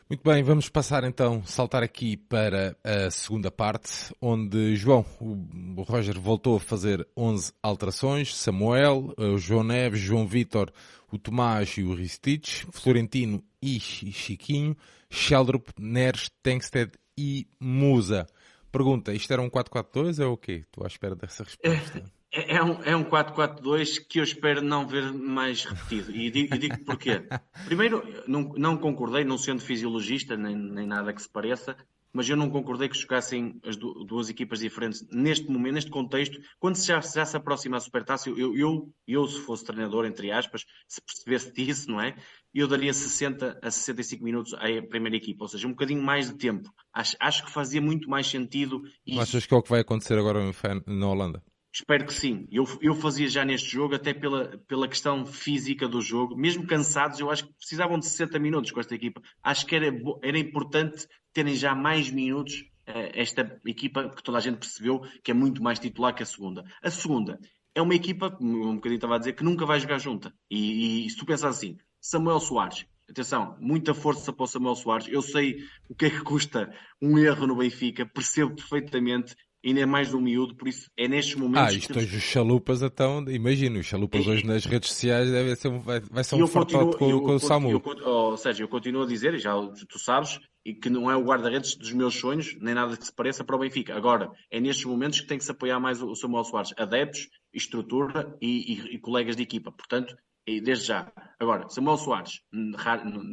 Muito bem, vamos passar então, saltar aqui para a segunda parte, onde João, o Roger voltou a fazer 11 alterações, Samuel, o João Neves, João Vitor, o Tomás e o Ristich, Florentino e Chiquinho, Sheldrup, Neres, Tengsted e Musa. Pergunta, isto era um 4-4-2 ou o quê? Estou à espera dessa resposta. [LAUGHS] É, é um, é um 4-4-2 que eu espero não ver mais repetido. E digo, digo porquê. Primeiro, não, não concordei, não sendo fisiologista, nem, nem nada que se pareça, mas eu não concordei que jogassem as duas equipas diferentes neste momento, neste contexto, quando já, já se aproxima a Supertaça, eu, eu, eu, se fosse treinador, entre aspas, se percebesse disso, não é? Eu daria 60 a 65 minutos à primeira equipa, ou seja, um bocadinho mais de tempo. Acho, acho que fazia muito mais sentido. Isso. Achas que é o que vai acontecer agora na Holanda? Espero que sim. Eu, eu fazia já neste jogo, até pela, pela questão física do jogo. Mesmo cansados, eu acho que precisavam de 60 minutos com esta equipa. Acho que era, era importante terem já mais minutos uh, esta equipa, que toda a gente percebeu que é muito mais titular que a segunda. A segunda é uma equipa, um bocadinho estava a dizer, que nunca vai jogar junta. E, e se tu pensas assim, Samuel Soares, atenção, muita força para o Samuel Soares. Eu sei o que é que custa um erro no Benfica, percebo perfeitamente ainda é mais do miúdo, por isso é nestes momentos. Ah, isto hoje os chalupas, então, imagino, os chalupas é, hoje nas redes sociais deve ser um, vai, vai ser um fortote com, com o Samu. Eu, ou seja, eu continuo a dizer, e já tu sabes, e que não é o guarda-redes dos meus sonhos, nem nada que se pareça para o Benfica. Agora, é nestes momentos que tem que se apoiar mais o Samuel Soares, adeptos, estrutura e, e, e colegas de equipa. Portanto, desde já. Agora, Samuel Soares,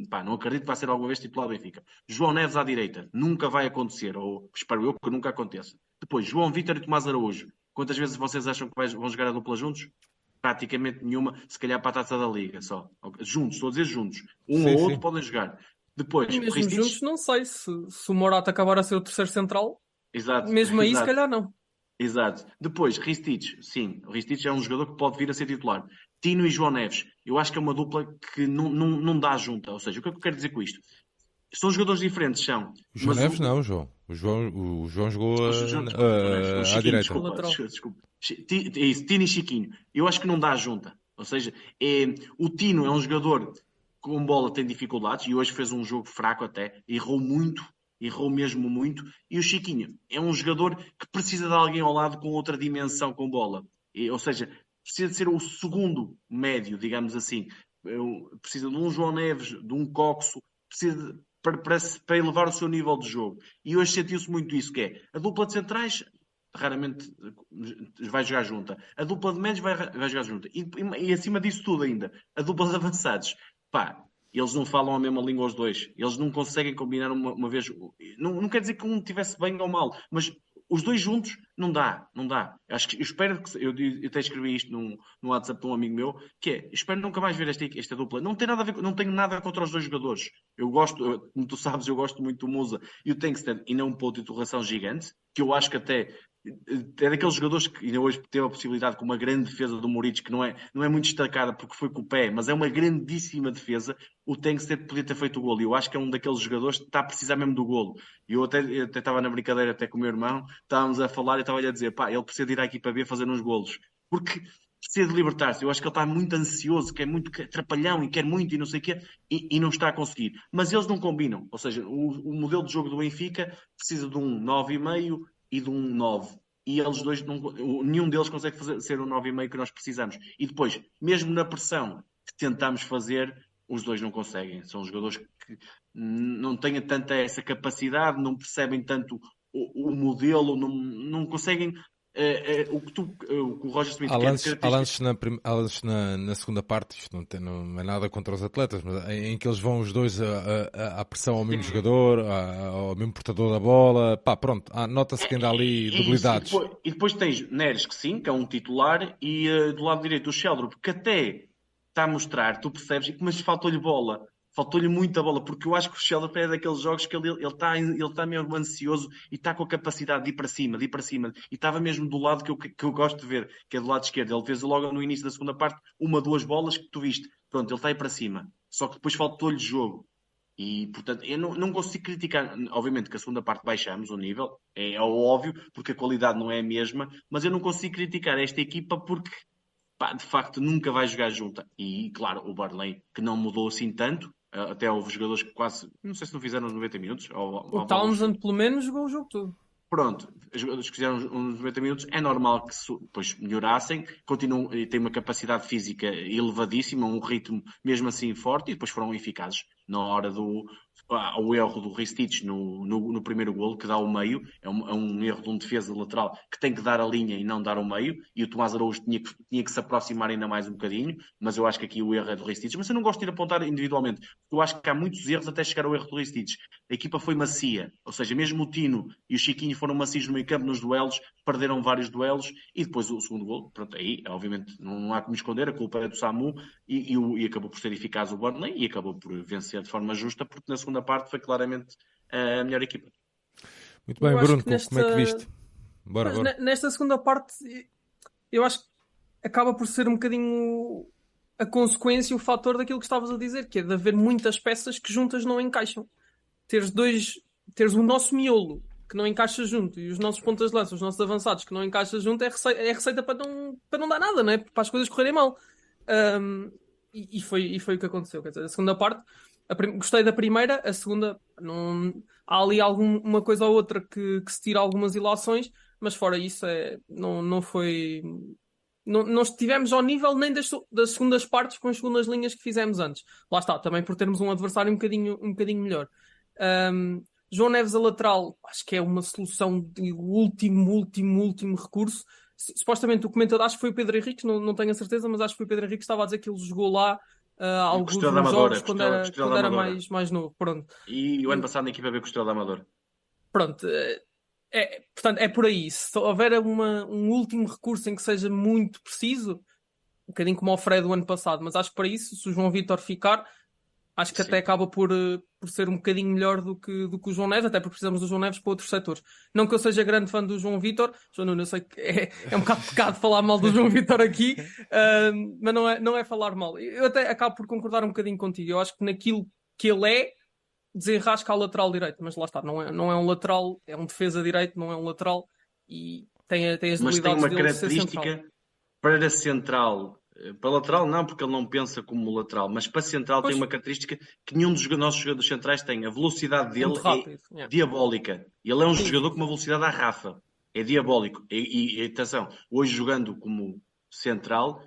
pá, não acredito que vai ser alguma vez titular do Benfica. João Neves à direita, nunca vai acontecer, ou espero eu que nunca aconteça. Depois, João Vitor e Tomás Araújo. Quantas vezes vocês acham que vão jogar a dupla juntos? Praticamente nenhuma, se calhar para a taça da Liga só. Juntos, estou a dizer juntos. Um sim, ou outro sim. podem jogar. Depois, mesmo Ristich... juntos, não sei se, se o Morata acabar a ser o terceiro central. Exato. Mesmo aí, exato. se calhar não. Exato. Depois, Ristich, sim, o Ristich é um jogador que pode vir a ser titular. Tino e João Neves, eu acho que é uma dupla que não, não, não dá junta. Ou seja, o que é que eu quero dizer com isto? São jogadores diferentes, são. O João Neves o... não, João. O João, o João jogou a, João, desculpa, uh, à direita. Desculpa, desculpa. É isso, Tino e Chiquinho. Eu acho que não dá junta. Ou seja, é, o Tino é um jogador com bola tem dificuldades e hoje fez um jogo fraco até, errou muito, errou mesmo muito. E o Chiquinho é um jogador que precisa de alguém ao lado com outra dimensão com bola. E, ou seja, precisa de ser o segundo médio, digamos assim. Precisa de um João Neves, de um Coxo, precisa de, para, para, para, elevar o seu nível de jogo. E hoje sentiu-se muito isso, que é a dupla de centrais raramente vai jogar junta. A dupla de médios vai, vai jogar junta. E, e, e, acima disso tudo ainda, a dupla de avançados. Pá, eles não falam a mesma língua os dois. Eles não conseguem combinar uma, uma vez. Não, não quer dizer que um tivesse bem ou mal, mas os dois juntos não dá, não dá. Acho que eu espero que eu, eu até escrevi isto num, no WhatsApp de um amigo meu, que é espero nunca mais ver esta, esta dupla. Não tem nada ver, não tenho nada contra os dois jogadores. Eu gosto, como tu sabes, eu gosto muito do Musa e o Tankstead e não um ponto de interrogação gigante, que eu acho que até é daqueles jogadores que ainda hoje teve a possibilidade com uma grande defesa do Moritz, que não é, não é muito destacada porque foi com o pé, mas é uma grandíssima defesa. O Tankstead podia ter feito o golo. E eu acho que é um daqueles jogadores que está a precisar mesmo do golo. E eu até, estava na brincadeira até com o meu irmão, estávamos a falar e estava-lhe a dizer, pá, ele precisa de ir à equipa B fazer uns golos. Porque precisa de libertar-se. Eu acho que ele está muito ansioso, quer muito trapalhão e quer muito e não sei o quê, e, e, não está a conseguir. Mas eles não combinam. Ou seja, o, o modelo de jogo do Benfica precisa de um 9,5 e de um 9. E eles dois, não, nenhum deles consegue fazer, ser o 9,5 que nós precisamos. E depois, mesmo na pressão que tentamos fazer, os dois não conseguem. São jogadores que não têm tanta essa capacidade, não percebem tanto o, o modelo, não, não conseguem é, é, o que tu, é, o, que o Roger Smith há lances, quer, há lances, na, há lances na, na, segunda parte, isto não, tem, não é nada contra os atletas, mas em, em que eles vão os dois à pressão ao mesmo jogador, a, ao mesmo portador da bola, pá, pronto, nota-se que ainda há ali é, debilidades. E depois, e depois, tens Neres, que sim, que é um titular, e uh, do lado direito o Sheldrop, que até está a mostrar, tu percebes, mas faltou-lhe bola faltou-lhe muita bola, porque eu acho que o Sheldon é daqueles jogos que ele está ele ele tá mesmo ansioso e está com a capacidade de ir para cima, de ir para cima, e estava mesmo do lado que eu, que eu gosto de ver, que é do lado esquerdo. Ele fez logo no início da segunda parte uma, duas bolas que tu viste. Pronto, ele está aí para cima. Só que depois faltou-lhe jogo. E, portanto, eu não, não consigo criticar. Obviamente que a segunda parte baixamos o nível, é, é óbvio, porque a qualidade não é a mesma, mas eu não consigo criticar esta equipa porque de facto nunca vai jogar junta. E claro, o Barley, que não mudou assim tanto, até houve jogadores que quase, não sei se não fizeram os 90 minutos. Ou, o Townsend, pelo menos, jogou o jogo todo. Pronto, os jogadores que fizeram uns 90 minutos, é normal que depois melhorassem, continuam, têm uma capacidade física elevadíssima, um ritmo mesmo assim forte, e depois foram eficazes na hora do, ao erro do Ristich no, no, no, primeiro golo, que dá o meio, é um, é um, erro de um defesa lateral que tem que dar a linha e não dar o meio, e o Tomás Araújo tinha que, tinha que se aproximar ainda mais um bocadinho, mas eu acho que aqui o erro é do Ristich. Mas eu não gosto de ir apontar individualmente, eu acho que há muitos erros até chegar ao erro do Ristich. A equipa foi macia, ou seja, mesmo o Tino e o Chiquinho foram macios no meio campo nos duelos, perderam vários duelos, e depois o segundo golo, pronto, aí obviamente não há como esconder, a culpa é do Samu, e, e, e acabou por ser eficaz o Burnley, e acabou por vencer de forma justa, porque na segunda parte foi claramente a melhor equipa. Muito bem, Bruno, nesta... como é que viste? Bora, bora. Nesta segunda parte, eu acho que acaba por ser um bocadinho a consequência, o fator daquilo que estavas a dizer, que é de haver muitas peças que juntas não encaixam. Teres dois, teres o nosso miolo que não encaixa junto e os nossos pontas de lança, os nossos avançados que não encaixam junto, é receita, é receita para, não, para não dar nada, não é? para as coisas correrem mal. Um, e, e, foi, e foi o que aconteceu. Quer dizer, a segunda parte, gostei da primeira, a segunda, não, há ali alguma coisa ou outra que, que se tira algumas ilações, mas fora isso, é, não, não foi. Não, não estivemos ao nível nem das, das segundas partes com as segundas linhas que fizemos antes. Lá está, também por termos um adversário um bocadinho, um bocadinho melhor. Um, João Neves a lateral, acho que é uma solução de último, último, último recurso. Supostamente o comentador, acho que foi o Pedro Henrique, não, não tenho a certeza, mas acho que foi o Pedro Henrique que estava a dizer que ele jogou lá uh, alguns jogos quando era, quando era mais, mais novo. Pronto. E o ano passado na equipa B com o Estrela da Amadora. Pronto, eh, é, portanto, é por aí. Se houver uma, um último recurso em que seja muito preciso, um bocadinho como o Fred do ano passado, mas acho que para isso, se o João Vitor ficar, acho que Sim. até acaba por, eh, por ser um bocadinho melhor do que, do que o João Neves, até porque precisamos do João Neves para outros setores. Não que eu seja grande fã do João Vitor, João Nuno, eu sei que é, é um bocado [LAUGHS] pecado falar mal do João Vitor aqui, uh, mas não é, não é falar mal. Eu até acabo por concordar um bocadinho contigo. Eu acho que naquilo que ele é, desenrasca a lateral direito, mas lá está, não é, não é um lateral, é um defesa direito, não é um lateral e tem, tem as mas tem uma característica para central, para lateral não, porque ele não pensa como lateral, mas para central pois. tem uma característica que nenhum dos nossos jogadores centrais tem. A velocidade dele é, é diabólica. Ele é um Sim. jogador com uma velocidade à Rafa. É diabólico. E, e, atenção, hoje jogando como central,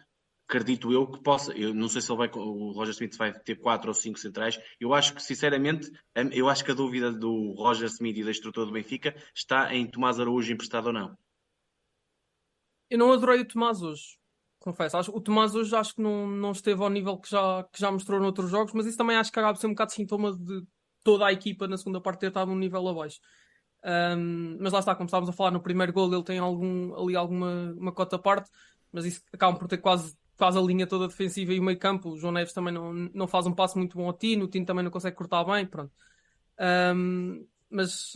acredito eu que possa. Eu não sei se ele vai, o Roger Smith vai ter quatro ou cinco centrais. Eu acho que, sinceramente, eu acho que a dúvida do Roger Smith e da estrutura do Benfica está em Tomás Araújo emprestado ou não. Eu não adorei o Tomás hoje, confesso. o Tomás hoje acho que não, não esteve ao nível que já, que já mostrou noutros jogos, mas isso também acho que acaba de ser um bocado sintoma de toda a equipa na segunda parte ter estado um nível abaixo. Um, mas lá está, como estávamos a falar no primeiro gol, ele tem algum, ali alguma uma cota parte, mas isso acaba por ter quase faz a linha toda defensiva e o meio campo. O João Neves também não, não faz um passo muito bom ao Tino, o Tino também não consegue cortar bem, pronto. Um, mas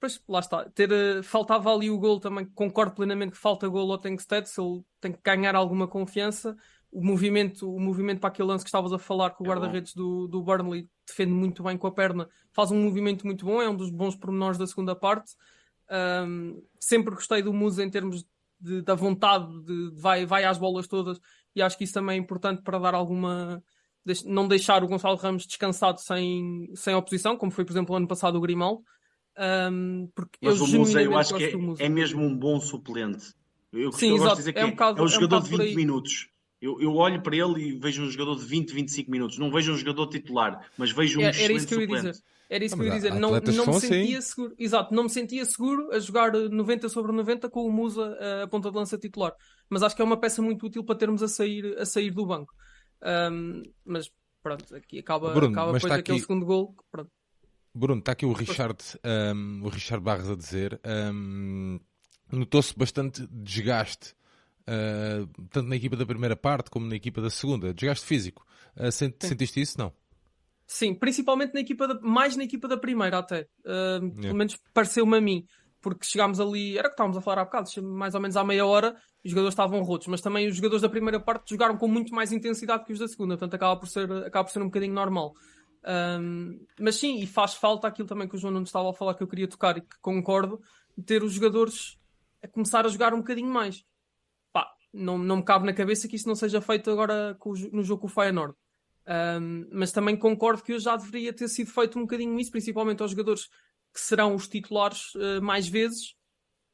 pois, lá está. Ter, uh, faltava ali o gol também, concordo plenamente que falta gol ao Tankstead, se ele tem que ganhar alguma confiança. O movimento, o movimento para aquele lance que estavas a falar com o é guarda-redes do, do Burnley defende muito bem com a perna, faz um movimento muito bom, é um dos bons pormenores da segunda parte. Um, sempre gostei do Musa em termos de, da vontade de, de vai, vai às bolas todas e acho que isso também é importante para dar alguma. não deixar o Gonçalo Ramos descansado sem, sem oposição, como foi, por exemplo, o ano passado o Grimaldo. Um, porque Mas eu o Musa, eu acho que é, é, mesmo um bom suplente. Eu, Sim, eu dizer que é, um bocado, é um jogador é um de 20 minutos. Eu, eu, olho para ele e vejo um jogador de 20, 25 minutos. Não vejo um jogador titular, mas vejo um é, Era isso que eu ia suplente. dizer. Era isso que eu ia dizer. Não, não me sentia assim. seguro. Exato, não me sentia seguro a jogar 90 sobre 90 com o Musa a ponta de lança titular. Mas acho que é uma peça muito útil para termos a sair, a sair do banco. Um, mas pronto, aqui acaba, Bruno, acaba depois daquele aqui... segundo gol. Pronto. Bruno, está aqui o Richard, um, o Richard Barros a dizer. Um, Notou-se bastante desgaste, uh, tanto na equipa da primeira parte como na equipa da segunda. Desgaste físico. Uh, sent, sentiste isso? Não. Sim, principalmente na equipa da, mais na equipa da primeira até. Uh, yeah. Pelo menos pareceu-me a mim. Porque chegámos ali, era o que estávamos a falar há bocado, mais ou menos à meia hora, os jogadores estavam rotos, mas também os jogadores da primeira parte jogaram com muito mais intensidade que os da segunda, portanto acaba por ser, acaba por ser um bocadinho normal. Um, mas sim, e faz falta aquilo também que o João não estava a falar que eu queria tocar e que concordo, ter os jogadores a começar a jogar um bocadinho mais. Pá, não, não me cabe na cabeça que isso não seja feito agora no jogo com o Feyenoord. Um, mas também concordo que hoje já deveria ter sido feito um bocadinho isso, principalmente aos jogadores que serão os titulares uh, mais vezes,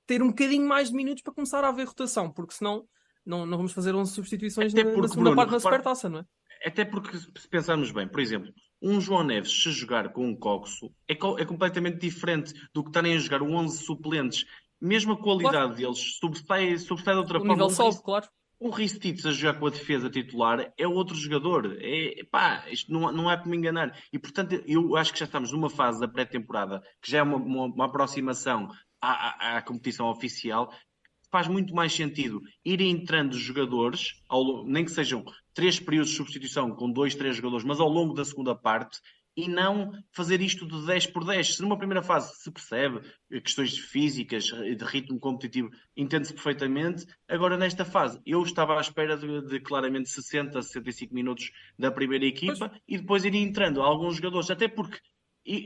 ter um bocadinho mais de minutos para começar a haver rotação, porque senão não, não vamos fazer 11 substituições na, porque, na, segunda Bruno, parte da supertaça, não é? Até porque, se pensarmos bem, por exemplo, um João Neves se jogar com um Coxo é, é completamente diferente do que estarem a jogar 11 suplentes. Mesmo a qualidade claro. deles sobressai, sobressai de outra o forma. Nível sobe, claro. Ristitz a jogar com a defesa titular é outro jogador. É, pá, isto não, não há como enganar. E, portanto, eu acho que já estamos numa fase da pré-temporada que já é uma, uma, uma aproximação à, à, à, competição oficial. Faz muito mais sentido ir entrando jogadores, ao, nem que sejam três períodos de substituição com dois, três jogadores, mas ao longo da segunda parte, e não fazer isto de 10 por 10. Se numa primeira fase se percebe eh, questões físicas, de ritmo competitivo, entende-se perfeitamente. Agora, nesta fase, eu estava à espera de, de, claramente 60, 65 minutos da primeira equipa pois. e depois iria entrando alguns jogadores, até porque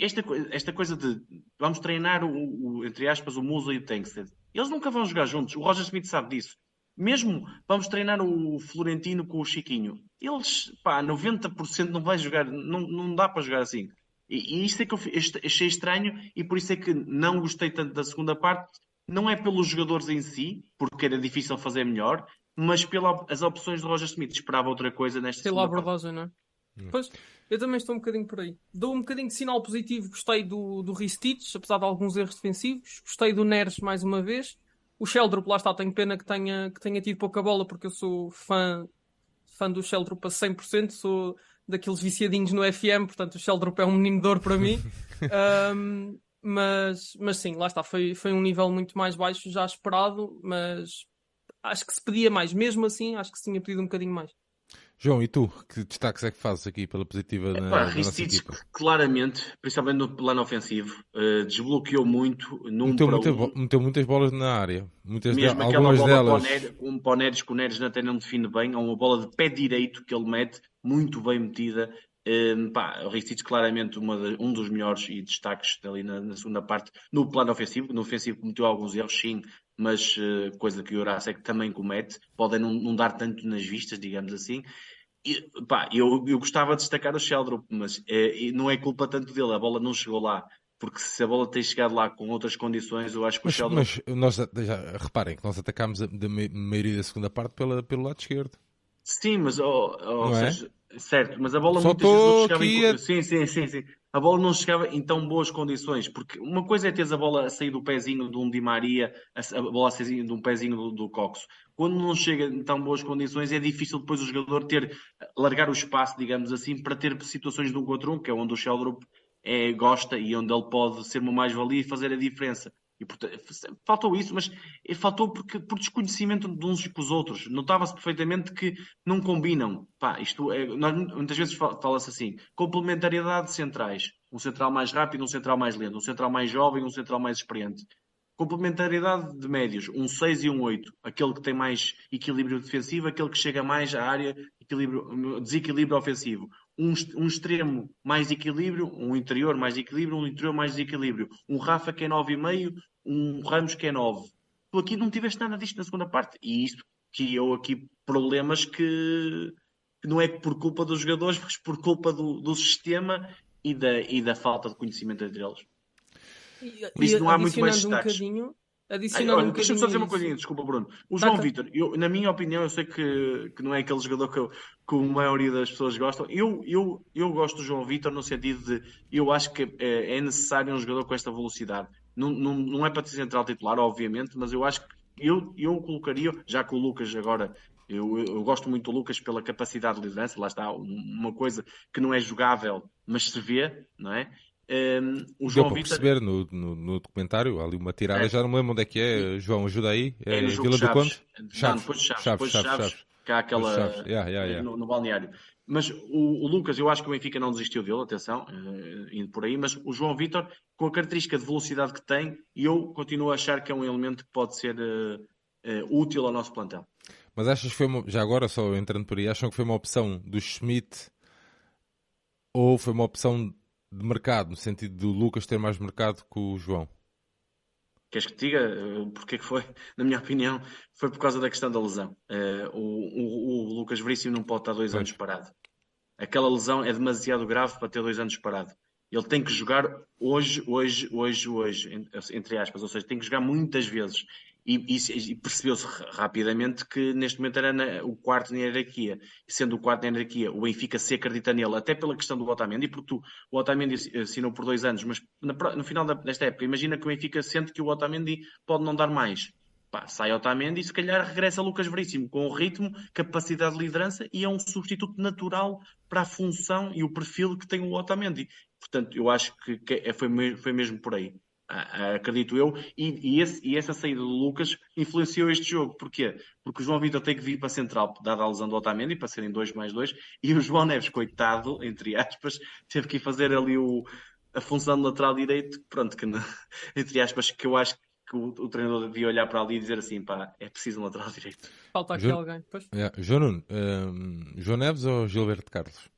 esta, esta coisa de vamos treinar, o, o, entre aspas, o Musa e o Tankstead, eles nunca vão jogar juntos. O Roger Smith sabe disso. Mesmo vamos treinar o Florentino com o Chiquinho. Eles, pá, 90% não vai jogar, não, não dá para jogar assim. E, e isto é que eu achei estranho e por isso é que não gostei tanto da segunda parte. Não é pelos jogadores em si, porque era difícil fazer melhor, mas pelas opções de Roger Smith. Esperava outra coisa nesta Pela abordagem, não é? Hum. Pois, eu também estou um bocadinho por aí. Dou um bocadinho de sinal positivo. Gostei do, do Ristich, apesar de alguns erros defensivos. Gostei do Neres mais uma vez. O Sheldrop, lá está, tenho pena que tenha, que tenha tido pouca bola, porque eu sou fã, fã do Sheldrop a 100%. Sou daqueles viciadinhos no FM, portanto o Sheldrop é um menino de ouro para mim. [LAUGHS] um, mas, mas sim, lá está, foi, foi um nível muito mais baixo já esperado, mas acho que se pedia mais. Mesmo assim, acho que se tinha pedido um bocadinho mais. João, e tu? Que destaques é que fazes aqui pela positiva na, nossa equipa? claramente, principalmente no plano ofensivo, uh, desbloqueou muito num meteu, muita, um. meteu muitas bolas na área. Muitas Mesmo de, aquela bola delas... para o Neres, que o Neres até não define bem, ou uma bola de pé direito que ele mete, muito bem metida. Um, ehm, pá, o Ristich claramente de, um dos melhores e destaques ali na, na, segunda parte no plano ofensivo. No ofensivo cometeu alguns erros, sim, mas uh, coisa que o Jurasek também comete. Podem não, não, dar tanto nas vistas, digamos assim. E, pá, eu, eu gostava de destacar o Sheldrop, mas é, não é culpa tanto dele, a bola não chegou lá. Porque se a bola tem chegado lá com outras condições, eu acho que mas, o Sheldrop... Mas nós, já, reparem que nós atacámos a, a maioria da segunda parte pela, pelo lado esquerdo. Sim, mas oh, oh, é? seja, certo, mas a bola Só muitas vezes não chegava em... a... sim, sim, sim, sim. A bola não chegava em tão boas condições, porque uma coisa é teres a bola a sair do pezinho de um Di Maria, a bola a sair de um pezinho do, do Coxo quando não chega em tão boas condições, é difícil depois o jogador ter, largar o espaço, digamos assim, para ter situações de um contra um, que é onde o Sheldrop é, gosta e onde ele pode ser uma mais-valia e fazer a diferença. E, portanto, faltou isso, mas faltou porque, por desconhecimento de uns com os outros. Notava-se perfeitamente que não combinam. Pá, isto é, nós, muitas vezes fala-se assim: complementariedade de centrais. Um central mais rápido, um central mais lento. Um central mais jovem, um central mais experiente. Complementariedade de médios, um 6 e um 8. Aquele que tem mais equilíbrio defensivo, aquele que chega mais à área, desequilíbrio ofensivo. Um, um, extremo mais equilíbrio, um interior mais equilíbrio, um interior mais desequilíbrio. Um Rafa que é 9,5, um Ramos que é 9. Tu aqui não tiveste nada disto na segunda parte. E isto criou aqui problemas que, não é por culpa dos jogadores, mas por culpa do, do sistema e da, e da falta de conhecimento entre eles. Por isso não há muito mais destaques. Um adicionando um Deixa-me só dizer uma coisinha, desculpa, Bruno. O João tá, Vitor, na minha opinião, eu sei que, que não é aquele jogador que, eu, que a maioria das pessoas gostam. Eu, eu, eu gosto do João Vitor no sentido de eu acho que é, é necessário um jogador com esta velocidade. Não, não, não é para ser central titular, obviamente, mas eu acho que eu, eu colocaria, já que o Lucas agora eu, eu, gosto muito do Lucas pela capacidade de liderança, lá está, uma coisa que não é jogável, mas se vê, não é? Um, o João Deu para perceber no, no, no, documentário, ali uma tirada, é. já não me lembro onde é que é, João, ajuda aí. É, é Vila do Conde? Chaves. Não, depois de Chaves, Chaves, depois Chaves, Chaves, Chaves. Que há aquela yeah, yeah, yeah. No, no, balneário. Mas o, o, Lucas, eu acho que o Benfica não desistiu dele, atenção, uh, indo por aí, mas o João Vitor, com a característica de velocidade que tem, eu continuo a achar que é um elemento que pode ser uh, uh, útil ao nosso plantel. Mas achas que foi uma, já agora, só entrando por aí, acham que foi uma opção do Schmidt ou foi uma opção de mercado, no sentido do Lucas ter mais mercado que o João? Queres que te diga porque é que foi? [LAUGHS] Na minha opinião, foi por causa da questão da lesão. Uh, o, o, o, Lucas Veríssimo não pode estar dois anos parado. Aquela lesão é demasiado grave para ter dois anos parado. Ele tem que jogar hoje, hoje, hoje, hoje, entre aspas, ou seja, tem que jogar muitas vezes. E, e, e percebeu-se rapidamente que neste momento era na, o quarto na hierarquia. Sendo o quarto na hierarquia, o Benfica se acredita nele, até pela questão do Otamendi, porque tu, o Otamendi assinou por dois anos, mas na, no final desta época, imagina que o Benfica sente que o Otamendi pode não dar mais. Pá, sai Otamendi e se calhar regressa Lucas Veríssimo com o ritmo, capacidade de liderança e é um substituto natural para a função e o perfil que tem o Otamendi. Portanto, eu acho que, que é, foi, foi mesmo por aí acredito eu, e, e, esse, e, essa saída do Lucas influenciou este jogo. Porquê? Porque o João Vitor tem que vir para a central, dada a lesão do Otamendi, para serem 2 mais 2, e o João Neves, coitado, entre aspas, teve que ir fazer ali o, a função de lateral direito, pronto, que, [LAUGHS] entre aspas, que eu acho que o, o, treinador devia olhar para ali e dizer assim, pá, é preciso um lateral [LAUGHS] direito. Falta aqui jo... alguém, pois. Yeah. João, um, João Neves ou Gilberto Carlos?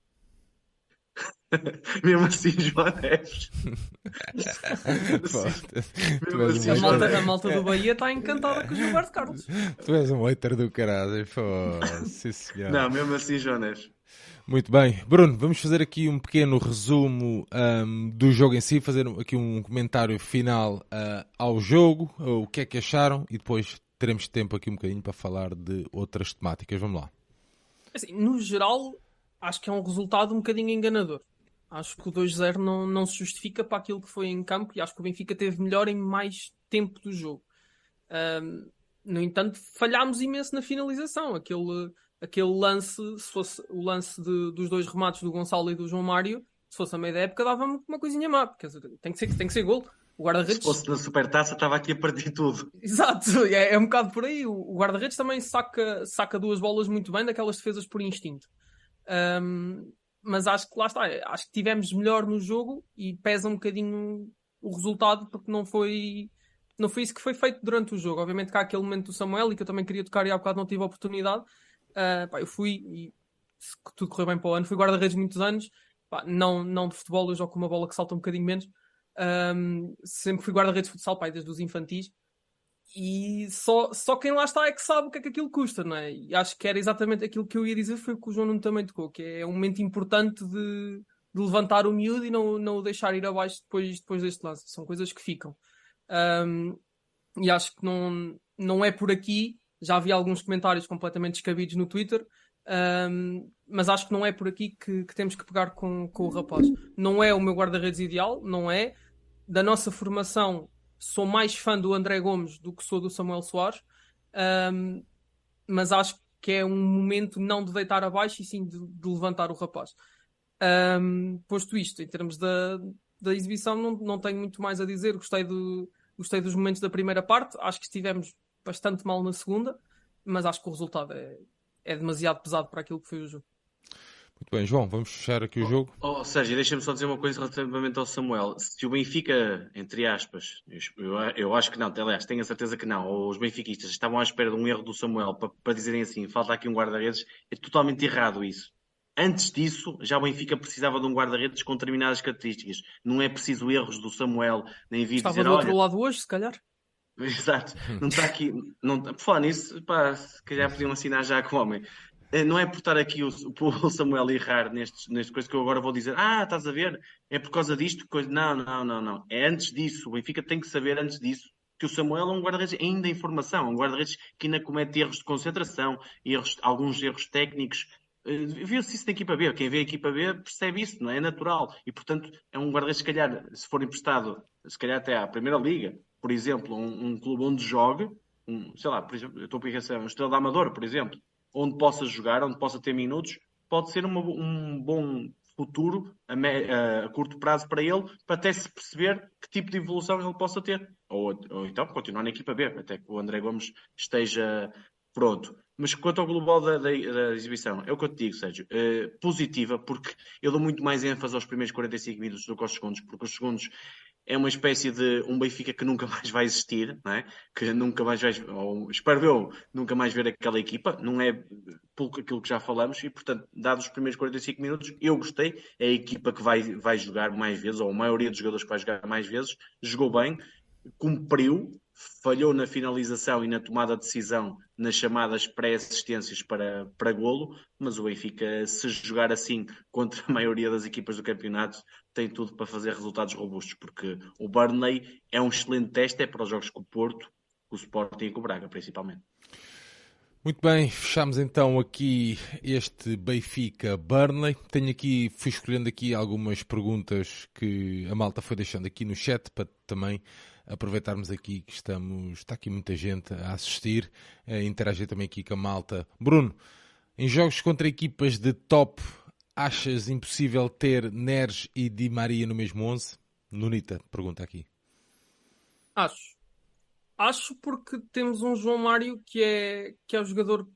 [LAUGHS] Mesmo assim, João Neves. [LAUGHS] Mesmo assim, a, malta, a malta do Bahia está encantada com o Gilberto Carlos. Tu és um hater do caralho. Sim, senhor. Não, mesmo assim, João Neves. Muito bem. Bruno, vamos fazer aqui um pequeno resumo um, do jogo em si, fazer aqui um comentário final uh, ao jogo, o que é que acharam e depois teremos tempo aqui um bocadinho para falar de outras temáticas. Vamos lá. Assim, no geral, acho que é um resultado um bocadinho enganador. Acho que o 2-0 não, não se justifica para aquilo que foi em campo e acho que o Benfica teve melhor em mais tempo do jogo. Um, no entanto, falhámos imenso na finalização. Aquele, aquele lance, se fosse o lance de, dos dois remates do Gonçalo e do João Mário, se fosse a meio da época, dava-me uma coisinha má. Porque tem que ser, tem que ser gol. O guarda-redes. Se fosse na supertaça, estava aqui a partir tudo. [LAUGHS] Exato, é, é um bocado por aí. O, guarda-redes também saca, saca duas bolas muito bem daquelas defesas por instinto. Um, mas acho que lá está, acho que tivemos melhor no jogo e pesa um bocadinho o resultado porque não foi não foi isso que foi feito durante o jogo. Obviamente que há aquele momento do Samuel e que eu também queria tocar e há bocado não tive a oportunidade. Uh, pá, eu fui e se tudo correu bem para o ano, fui guarda-redes muitos anos, pá, não, não de futebol, eu jogo com uma bola que salta um bocadinho menos. Um, sempre fui guarda-redes de futsal, pá, desde os infantis e só, só quem lá está é que sabe o que é que aquilo custa, não é? E acho que era exatamente aquilo que eu ia dizer, foi o que o João Nuno também tocou, que é um momento importante de, de levantar o miúdo e não, não o deixar ir abaixo depois, depois deste lance. São coisas que ficam. Um, e acho que não, não é por aqui. Já vi alguns comentários completamente descabidos no Twitter, um, mas acho que não é por aqui que, que, temos que pegar com, com o rapaz. Não é o meu guarda-redes ideal, não é. Da nossa formação, sou mais fã do André Gomes do que sou do Samuel Soares, um, mas acho que é um momento não de deitar abaixo e sim de, de levantar o rapaz. Um, posto isto, em termos da, da exibição, não, não tenho muito mais a dizer. Gostei, do, gostei dos momentos da primeira parte, acho que estivemos bastante mal na segunda, mas acho que o resultado é, é demasiado pesado para aquilo que foi o jogo. Muito bem, João, vamos fechar aqui o jogo. Oh, oh Sérgio, deixa-me só dizer uma coisa relativamente ao Samuel. Se o Benfica, entre aspas, eu, eu acho que não, aliás, tenho a certeza que não, ou os benfiquistas estavam à espera de um erro do Samuel para, para dizerem assim, falta aqui um guarda-redes, é totalmente errado isso. Antes disso, já o Benfica precisava de um guarda-redes com determinadas características. Não é preciso erros do Samuel, nem vir Estava dizer... do outro lado hoje, se calhar. [LAUGHS] Exato, não está aqui. Não, por falar nisso, pá, se calhar podiam assinar já com o homem. Eh, não é por estar aqui o, o [LAUGHS] Samuel errar nestes, nestas coisas que eu agora vou dizer, ah, estás a ver, é por causa disto, coisa. Não, não, não, não. É antes disso. O Benfica tem que saber antes disso que o Samuel é um guarda-redes ainda em formação, um guarda-redes que ainda comete erros de concentração, erros, alguns erros técnicos. Uh, Viu-se isso na equipa B. Quem vê a equipa B percebe isso, não é? é natural. E, portanto, é um guarda-redes, se calhar, se for emprestado, se calhar até à Primeira Liga, por exemplo, um, um clube onde jogue, um, sei lá, por exemplo, eu estou a pensar, um Estrela da Amador, por exemplo, onde possa jogar, onde possa ter minutos, pode ser uma, um bom futuro a, me, a, curto prazo para ele, para até se perceber que tipo de evolução ele possa ter. Ou, ou então continuar na equipa B, até que o André Gomes esteja pronto. Mas quanto ao global da, da, da exibição, é o que eu te digo, Sérgio, uh, positiva, porque eu dou muito mais ênfase aos primeiros 45 minutos do que aos segundos, porque os segundos é uma espécie de um Benfica que nunca [LAUGHS] mais vai existir, não é? que nunca mais vai, ou espero eu, nunca mais ver aquela equipa, não é por aquilo que já falamos, e portanto, dados os primeiros 45 minutos, eu gostei, é a equipa que vai, vai jogar mais vezes, ou a maioria dos jogadores que vai jogar mais vezes, jogou bem, cumpriu, falhou na finalização e na tomada de decisão nas chamadas pré-assistências para, para golo, mas o Benfica, se jogar assim contra a maioria das equipas do campeonato, tem tudo para fazer resultados robustos, porque o Burnley é um excelente teste é para os jogos com o Porto, com o Sporting e com o Braga, principalmente. Muito bem, fechamos então aqui este Benfica Burnley. Tenho aqui, fui escolhendo aqui algumas perguntas que a malta foi deixando aqui no chat para também aproveitarmos aqui que estamos, está aqui muita gente a assistir, a interagir também aqui com a malta. Bruno, em jogos contra equipas de top, achas impossível ter Neres e Di Maria no mesmo 11? Nunita, pergunta aqui. Acho. Acho porque temos um João Mário que é, que é o jogador,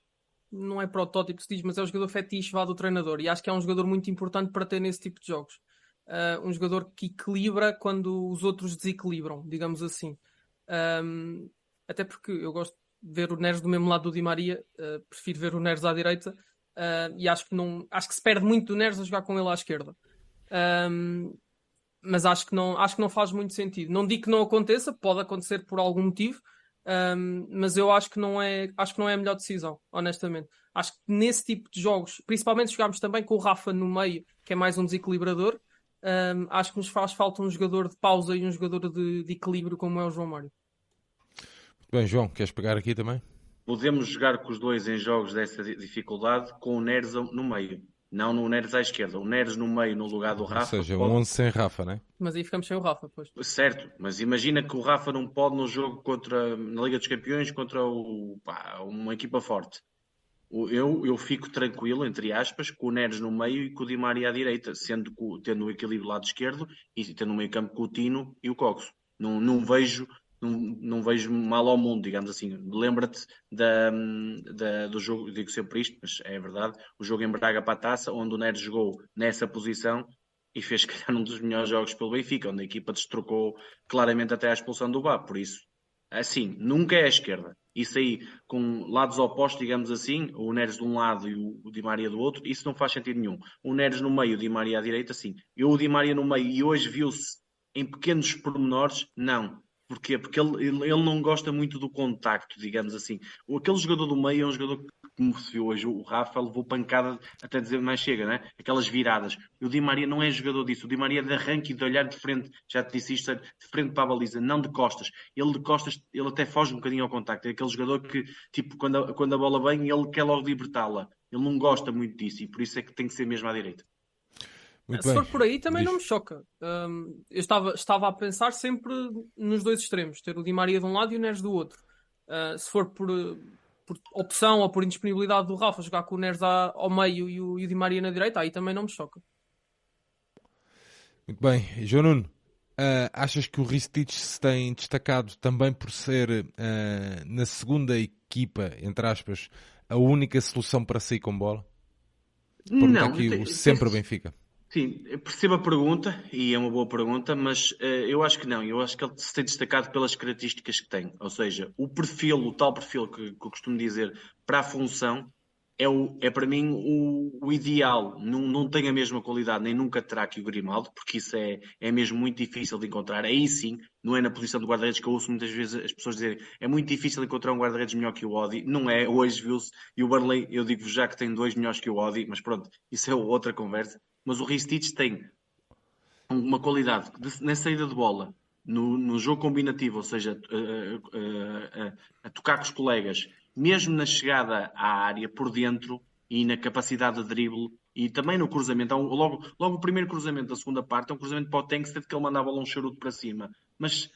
não é protótipo se diz, mas é o jogador fetiche vá do treinador. E acho que é um jogador muito importante para ter nesse tipo de jogos. Uh, um jogador que equilibra quando os outros desequilibram, digamos assim. Um, até porque eu gosto de ver o Neres do mesmo lado do Di Maria, uh, prefiro ver o Neres à direita uh, e acho que, não, acho que se perde muito do Neres a jogar com ele à esquerda. Um, mas acho que, não, acho que não faz muito sentido. Não digo que não aconteça, pode acontecer por algum motivo, um, mas eu acho que, não é, acho que não é a melhor decisão, honestamente. Acho que nesse tipo de jogos, principalmente jogámos também com o Rafa no meio, que é mais um desequilibrador, um, acho que nos faz falta um jogador de pausa e um jogador de, de equilíbrio como é o João Mário. Bem, João, queres pegar aqui também? Podemos jogar com os dois em jogos dessa dificuldade com o Neres no meio. Não no Neres à esquerda, o Neres no meio no lugar do Rafa. Ou seja, pode... um 11 sem Rafa, né? Mas aí ficamos sem o Rafa, pois. Certo, mas imagina que o Rafa não pode no jogo contra, na Liga dos Campeões contra o, pá, uma equipa forte. Eu, eu fico tranquilo, entre aspas, com o Neres no meio e com o Di Maria à direita, sendo tendo o equilíbrio lado esquerdo e tendo no meio campo com o Tino e o Coxo. Não, não vejo não, não vejo mal ao mundo, digamos assim. Lembra-te da, da, do jogo, digo sempre isto, mas é verdade, o jogo em Braga para a taça, onde o Neres jogou nessa posição e fez, [LAUGHS] calhar, um dos melhores jogos pelo Benfica, onde a equipa destrocou claramente até a expulsão do Bá. Por isso, assim, nunca é a esquerda. Isso aí, com lados opostos, digamos assim, o Neres de um lado e o Di Maria do outro, isso não faz sentido nenhum. O Neres no meio, o Di Maria à direita, sim. Eu o Di Maria no meio e hoje viu-se em pequenos pormenores, não. Porquê? Porque ele, ele não gosta muito do contacto, digamos assim. Aquele jogador do meio é um jogador que, como se viu hoje, o Rafa levou pancada até dizer mais chega, né? Aquelas viradas. O Di Maria não é jogador disso. O Di Maria é de arranque e de olhar de frente, já te disse isto, de frente para a baliza, não de costas. Ele de costas, ele até foge um bocadinho ao contacto. É aquele jogador que, tipo, quando a, quando a bola vem, ele quer logo libertá-la. Ele não gosta muito disso e por isso é que tem que ser mesmo à direita. Muito Se bem. for por aí, também Diz. não me choca. Um, eu estava, estava a pensar sempre nos dois extremos, ter o Di Maria de um lado e o Neres do outro. Uh, se for por, por, opção ou por indisponibilidade do Rafa jogar com o Neres ao meio e o, e o Di Maria na direita, aí também não me choca. Muito bem. João Nuno, uh, achas que o Ristich se tem destacado também por ser uh, na segunda equipa, entre aspas, a única solução para sair com bola? Porque não, aqui o sempre Benfica. Sim, percebo a pergunta e é uma boa pergunta, mas uh, eu acho que não. Eu acho que ele se tem destacado pelas características que tem. Ou seja, o perfil, o tal perfil que, que eu costumo dizer para a função, é, o, é para mim o, o, ideal. Não, não tem a mesma qualidade, nem nunca terá que o Grimaldo, porque isso é, é mesmo muito difícil de encontrar. Aí sim, não é na posição do guarda-redes que eu ouço muitas vezes as pessoas dizerem é muito difícil encontrar um guarda-redes melhor que o Odi. Não é, hoje viu-se. E o Barley, eu digo já que tem dois melhores que o Odi, mas pronto, isso é outra conversa mas o Ristich tem uma qualidade de, na saída de bola, no, no jogo combinativo, ou seja, a, a, a, a, tocar com os colegas, mesmo na chegada à área por dentro e na capacidade de drible e também no cruzamento. Então, logo, logo o primeiro cruzamento da segunda parte é um cruzamento para o Tankstead que ele manda a bola um charuto para cima. Mas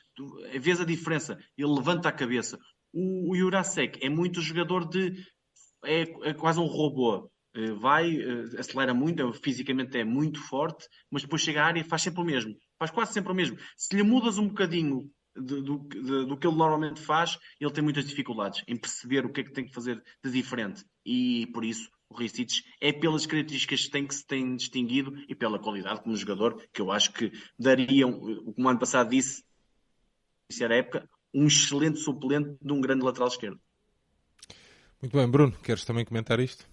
vês a diferença, ele levanta a cabeça. O, o Jurasek é muito jogador de. É, é quase um robô. Eh, vai, eh, acelera muito, é, fisicamente é muito forte, mas depois chega à área e faz sempre o mesmo. Faz quase sempre o mesmo. Se lhe mudas um bocadinho do, de, do que ele normalmente faz, ele tem muitas dificuldades em perceber o que é que tem que fazer de diferente. E por isso o Ricic é pelas características que tem que se tem distinguido e pela qualidade como jogador, que eu acho que dariam, como ano passado disse, iniciar a época, um excelente suplente de um grande lateral esquerdo. Muito bem, Bruno, queres também comentar isto?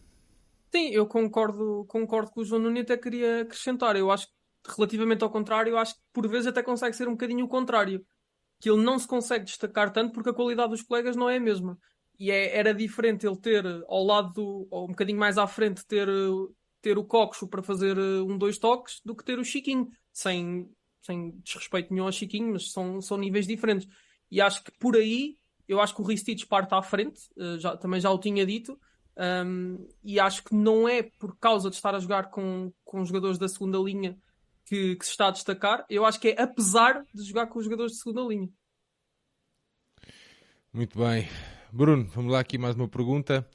Sim, eu concordo, concordo com o João Nunes até queria acrescentar. Eu acho que, relativamente ao contrário, eu acho que por vezes até consegue ser um bocadinho o contrário. Que ele não se consegue destacar tanto porque a qualidade dos colegas não é a mesma. E é, era diferente ele ter ao lado, ou um bocadinho mais à frente, ter, ter o Coxo para fazer um, dois toques, do que ter o Chiquinho. Sem, sem desrespeito nenhum ao Chiquinho, mas são, são níveis diferentes. E acho que por aí, eu acho que o Ristich parte à frente, eh, já, também já o tinha dito, um, e acho que não é por causa de estar a jogar com, com jogadores da segunda linha que, que, se está a destacar. Eu acho que é apesar de jogar com os jogadores de segunda linha. Muito bem. Bruno, vamos lá aqui mais uma pergunta.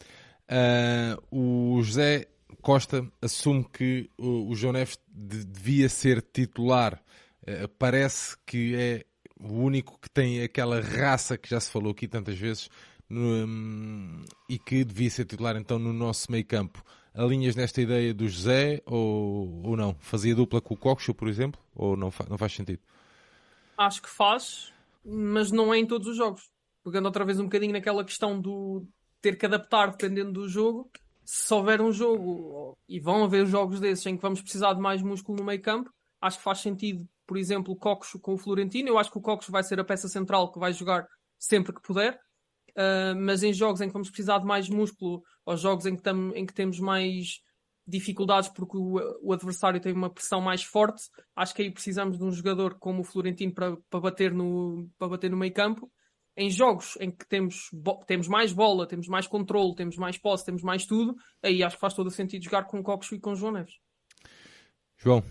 Uh, o José Costa assume que o, o João Neves de, devia ser titular. Uh, parece que é o único que tem aquela raça que já se falou aqui tantas vezes no, e que devia ser titular então no nosso meio campo. Alinhas nesta ideia do José ou, ou não? Fazia dupla com o Coxo, por exemplo? Ou não, fa não faz sentido? Acho que faz, mas não é em todos os jogos. Pegando outra vez um bocadinho naquela questão do ter que adaptar dependendo do jogo, se houver um jogo, e vão haver jogos desses em que vamos precisar de mais músculo no meio campo, acho que faz sentido, por exemplo, Cocos com o Florentino. Eu acho que o Cocos vai ser a peça central que vai jogar sempre que puder. Uh, mas em jogos em que vamos precisar de mais músculo, ou jogos em que, tam, em que temos mais dificuldades porque o, o, adversário tem uma pressão mais forte, acho que aí precisamos de um jogador como o Florentino para, para, bater, no, para bater no meio campo. Em jogos em que temos, temos mais bola, temos mais controle, temos mais posse, temos mais tudo, aí acho que faz todo o sentido jogar com Cocos e com João Neves. João.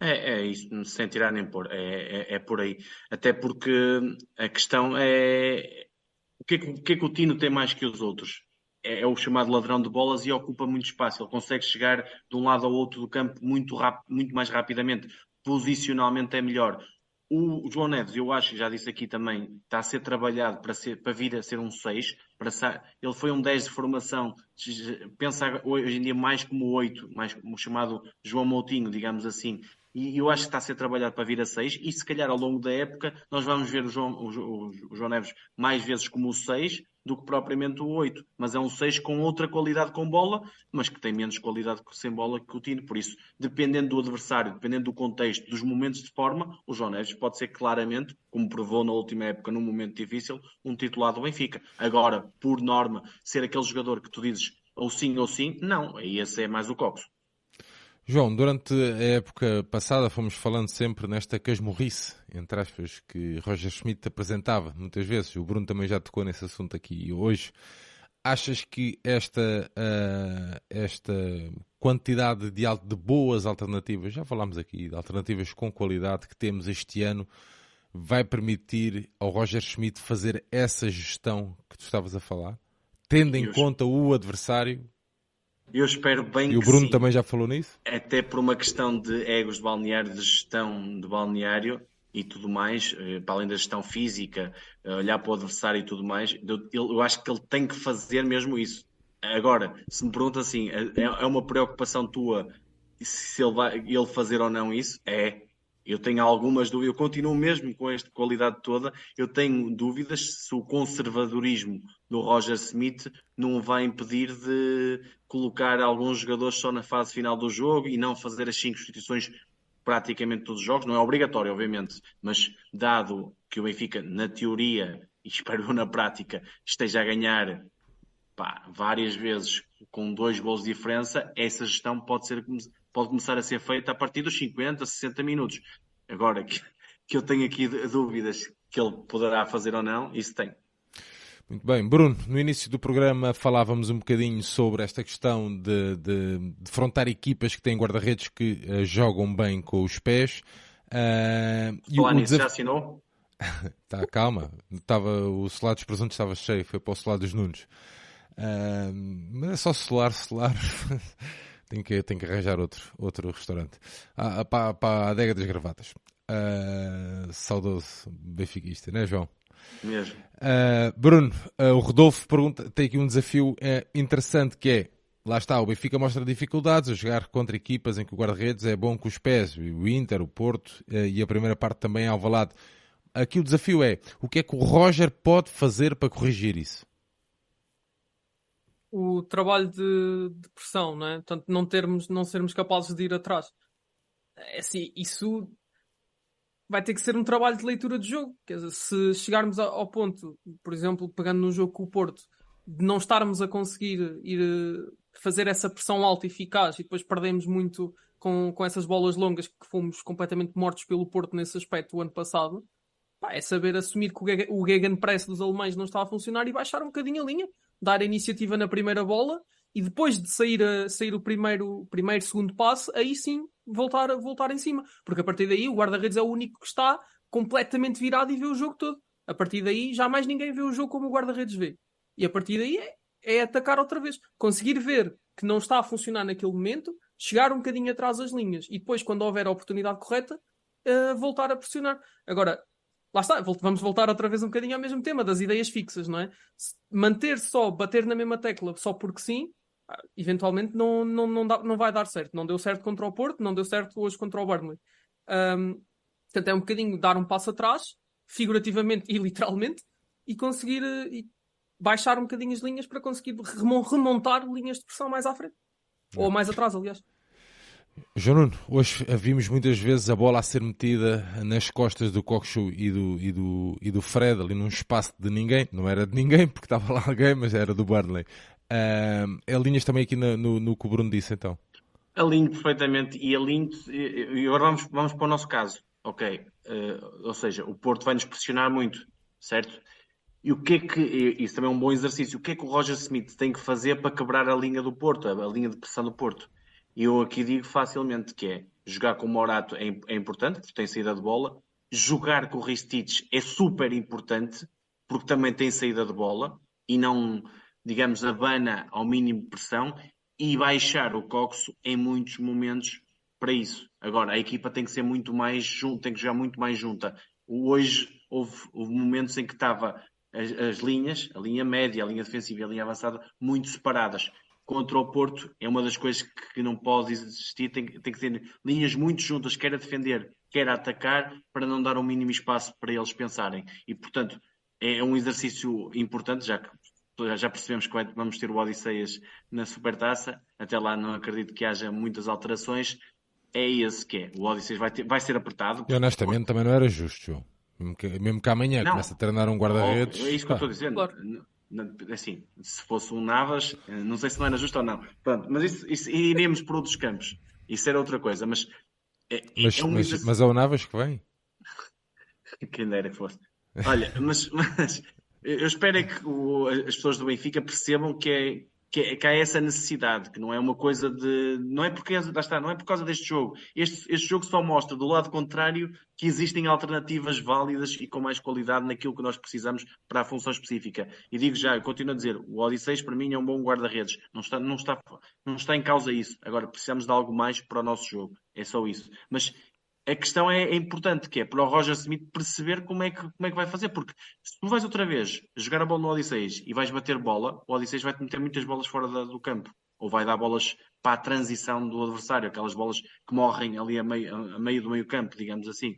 É, é isso, sem tirar nem pôr, é, é, é por aí. Até porque a questão é, que, que é que o Tino tem mais que os outros? É, é, o chamado ladrão de bolas e ocupa muito espaço. Ele consegue chegar de um lado ao outro do campo muito, muito mais rapidamente. Posicionalmente é melhor. O João Neves, eu acho, já disse aqui também, está a ser trabalhado para, ser, para vir a ser um 6. Para ser, ele foi um 10 de formação, pensa hoje em dia mais como 8, mais como o chamado João Moutinho, digamos assim e eu acho que está a ser trabalhado para vir a 6 e se calhar ao longo da época nós vamos ver o João, o, o João Neves mais vezes como o 6 do que propriamente o 8, mas é um 6 com outra qualidade com bola, mas que tem menos qualidade sem bola que o Tino, por isso, dependendo do adversário, dependendo do contexto, dos momentos de forma, o João Neves pode ser claramente, como provou na última época, num momento difícil, um titular do Benfica. Agora, por norma, ser aquele jogador que tu dizes ou sim ou sim, não, esse é mais o Coxo. João, durante a época passada fomos falando sempre nesta casmurrice, entre aspas, que Roger Schmidt apresentava muitas vezes. O Bruno também já tocou nesse assunto aqui hoje. Achas que esta, uh, esta quantidade de, de boas alternativas, já falámos aqui de alternativas com qualidade que temos este ano, vai permitir ao Roger Schmidt fazer essa gestão que tu estavas a falar? Tendo em conta o adversário eu espero bem E o Bruno também já falou nisso? Até por uma questão de egos de balneário, de gestão de balneário e tudo mais, eh, para além da gestão física, eh, olhar para o adversário e tudo mais, eu, acho que ele tem que fazer mesmo isso. Agora, se me pergunta assim, é, é uma preocupação tua se ele vai ele fazer ou não isso? É. Eu tenho algumas dúvidas, eu continuo mesmo com esta qualidade toda, eu tenho dúvidas se o conservadorismo do Roger Smith não vai impedir de colocar alguns jogadores só na fase final do jogo e não fazer as cinco substituições praticamente todos os jogos. Não é obrigatório, obviamente, mas dado que o Benfica, na teoria, e [LAUGHS] espero na prática, esteja a ganhar pá, várias vezes com dois gols de diferença, essa gestão pode ser pode começar a ser feita a partir dos 50, 60 minutos. Agora, que, que eu tenho aqui dúvidas que ele poderá fazer ou não, isso tem. Muito bem. Bruno, no início do programa falávamos um bocadinho sobre esta questão de, de, de defrontar equipas que têm guarda-redes que uh, jogam bem com os pés. Uh, Falar nisso, desaf... já assinou? [LAUGHS] tá, calma. Estava, o celular dos presuntos estava cheio, foi para o celular dos Nunes. Uh, mas é só celular, [LAUGHS] celular. Tenho que, tenho que arranjar outro, outro restaurante. Ah, para, para a adega das gravatas. Uh, saudoso benfiquista, né, João? Mesmo. Uh, Bruno, uh, o Rodolfo pergunta, tem aqui um desafio uh, interessante que é, lá está, o Benfica mostra dificuldades a jogar contra equipas em que o guarda-redes é bom com os pés, o Inter, o Porto e a primeira parte também é Alvalade. Aqui o desafio é, o que é que o Roger pode fazer para corrigir isso? O trabalho de, de, pressão, não é? Portanto, não, termos, não sermos capazes de ir atrás. É assim, isso vai ter que ser um trabalho de leitura de jogo. Quer dizer, se chegarmos ao ponto, por exemplo, pegando no jogo com o Porto, de não estarmos a conseguir ir eh, fazer essa pressão alta e eficaz e depois perdemos muito com, com essas bolas longas que fomos completamente mortos pelo Porto nesse aspecto o ano passado, pá, é saber assumir que o Gegenpress dos alemães não está a funcionar e baixar um bocadinho a linha dar a iniciativa na primeira bola e depois de sair, a, sair o primeiro, primeiro, segundo passo, aí sim voltar, voltar em cima. Porque a partir daí o guarda-redes é o único que está completamente virado e vê o jogo todo. A partir daí já mais ninguém vê o jogo como o guarda-redes vê. E a partir daí é, é atacar outra vez. Conseguir ver que não está a funcionar naquele momento, chegar um bocadinho atrás das linhas e depois, quando houver a oportunidade correta, uh, voltar a pressionar. Agora, lá está, vamos voltar outra vez um bocadinho ao mesmo tema das ideias fixas, não é? Manter só, bater na mesma tecla só porque sim, ah, eventualmente não, não, não, dá, não vai dar certo. Não deu certo contra o Porto, não deu certo hoje contra o Burnley. Um, portanto, é um bocadinho dar um passo atrás, figurativamente e [LAUGHS] literalmente, e conseguir, e baixar um bocadinho as linhas para conseguir remontar linhas de pressão mais à frente. Ou mais atrás, aliás. João Nuno, hoje vimos muitas vezes a bola a ser metida nas costas do Coxo e do, e, do, e do Fred, ali num espaço de ninguém. Não era de ninguém, porque estava lá alguém, mas era do Burnley. Uh, alinhas também aqui no, no, no que o Bruno disse, então? Alinho perfeitamente e alinho. E agora vamos, vamos para o nosso caso. Ok. Uh, ou seja, o Porto vai nos pressionar muito, certo? E o que é que, isso também é um bom exercício, o que é que o Roger Smith tem que fazer para quebrar a linha do Porto, a linha de pressão do Porto? E eu aqui digo facilmente que é jogar com o Morato é, é importante, porque tem saída de bola, jogar com o Ristich é super importante, porque também tem saída de bola, e não, digamos, abana ao mínimo pressão, e baixar o Coxo em muitos momentos para isso. Agora, a equipa tem que ser muito mais junta, tem que jogar muito mais junta. Hoje houve, houve momentos em que estava as, as, linhas, a linha média, a linha defensiva e a linha avançada, muito separadas. Contra o Porto é uma das coisas que não pode existir, tem, tem que ter linhas muito juntas, quer a defender, quer a atacar, para não dar um mínimo espaço para eles pensarem. E, portanto, é um exercício importante, já que já percebemos que vamos ter o Odisseias na Supertaça, até lá não acredito que haja muitas alterações, é esse que é. O Odisseias vai, ter, vai ser apertado. E honestamente também não era justo. Mesmo que, mesmo que amanhã não. comece a treinar um guarda-redes. Oh, é isso que eu estou dizendo. Claro. Assim, se fosse um Navas, eh, não sei se não era justo ou não. Pronto, mas isso, isso iremos por outros campos. Isso era outra coisa. Mas, é, mas, é um mas, mas é o Navas que vem? [LAUGHS] Quem dera que fosse. Olha, mas, mas eu espero é que o, as pessoas do Benfica percebam que é, que, que há essa necessidade, que não é uma coisa de. Não é porque está, não é por causa deste jogo. Este, este jogo só mostra do lado contrário que existem alternativas válidas e com mais qualidade naquilo que nós precisamos para a função específica. E digo já, eu continuo a dizer, o Odisseis para mim é um bom guarda-redes. Não está, não, está, não está em causa isso. Agora precisamos de algo mais para o nosso jogo. É só isso. Mas a questão é, é, importante, que é para o Roger Smith perceber como é, que, como é que vai fazer, porque se tu vais outra vez jogar a bola no Odisseis e vais bater bola, o Odisseis vai-te meter muitas bolas fora da, do campo, ou vai dar bolas para a transição do adversário, aquelas bolas que morrem ali a meio, a meio do meio campo, digamos assim.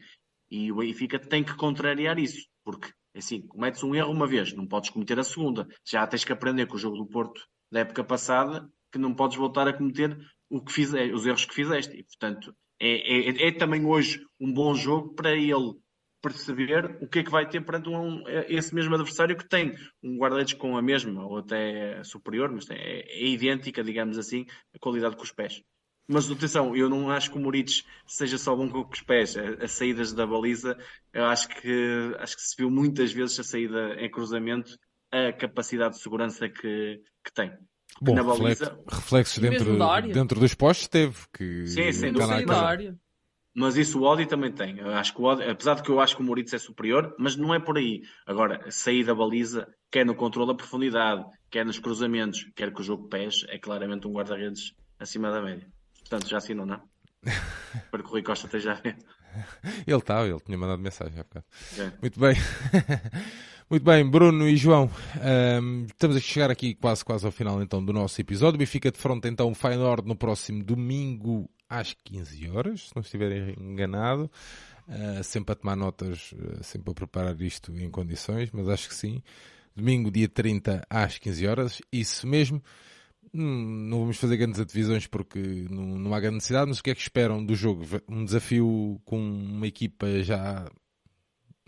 E o Benfica tem que contrariar isso, porque assim, cometes um erro uma vez, não podes cometer a segunda. Já tens que aprender com o jogo do Porto da época passada, que não podes voltar a cometer o que os erros que fizeste. E, portanto, é, é, é, também hoje um bom jogo para ele perceber o que é que vai ter perante um, esse mesmo adversário que tem um guarda-redes com a mesma ou até superior, mas é, é, idêntica, digamos assim, a qualidade com os pés. Mas atenção, eu não acho que o Moritz seja só bom com os pés. As saídas da baliza, eu acho que, acho que se viu muitas vezes a saída em cruzamento, a capacidade de segurança que, que tem. Bom, baliza... reflexos dentro, dentro dos postos teve. Que sim, sim, da área. Mas isso o Audi também tem. Eu acho que o Audi, apesar de que eu acho que o Moritz é superior, mas não é por aí. Agora, sair da baliza, quer no controle da profundidade, quer nos cruzamentos, quer que o jogo pés, é claramente um guarda-redes acima da média. Portanto, já assinou, não? [LAUGHS] Para que o Rui Costa esteja a ver. [LAUGHS] Ele estava, ele tinha mandado mensagem há bocado. É. Muito bem. [LAUGHS] Muito bem, Bruno e João, um, estamos a chegar aqui quase quase ao final então do nosso episódio. Benfica de fronte então o Feyenoord no próximo domingo às 15 horas, se não estiver enganado. Uh, sempre a tomar notas, uh, sempre a preparar isto em condições, mas acho que sim. Domingo, dia 30 às 15 horas, isso mesmo. Hum, não vamos fazer grandes divisões porque não, não há grande necessidade, mas o que é que esperam do jogo? Um desafio com uma equipa já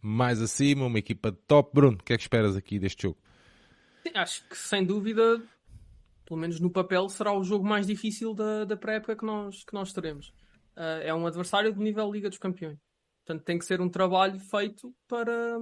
mais acima, uma equipa de top. Bruno, o que é que esperas aqui deste jogo? Acho que sem dúvida, pelo menos no papel, será o jogo mais difícil da, da pré-época que nós, que nós teremos. Uh, é um adversário de nível Liga dos Campeões. Portanto, tem que ser um trabalho feito para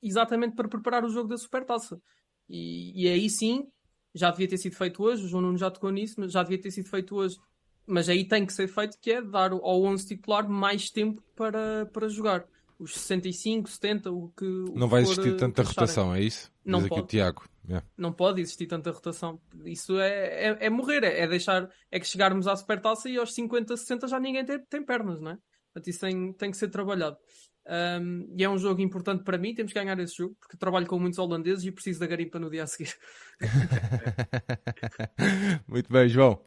exatamente para preparar o jogo da Supertaça. E, e aí sim, já devia ter sido feito hoje, o João Nuno já tocou nisso, mas já devia ter sido feito hoje. Mas aí tem que ser feito, que é dar ao 11 titular mais tempo para, para jogar os 65, 70, o que. O não que vai existir tanta rotação, é isso? Não Diz pode. o Tiago. Yeah. Não pode existir tanta rotação. Isso é, é, é morrer, é, é, deixar. É que chegarmos à supertaça e aos 50, 60 já ninguém tem, tem pernas, não é? Portanto, isso tem, tem que ser trabalhado. Um, e é um jogo importante para mim, temos que ganhar esse jogo, porque trabalho com muitos holandeses e preciso da garimpa no dia a seguir. [LAUGHS] Muito bem, João.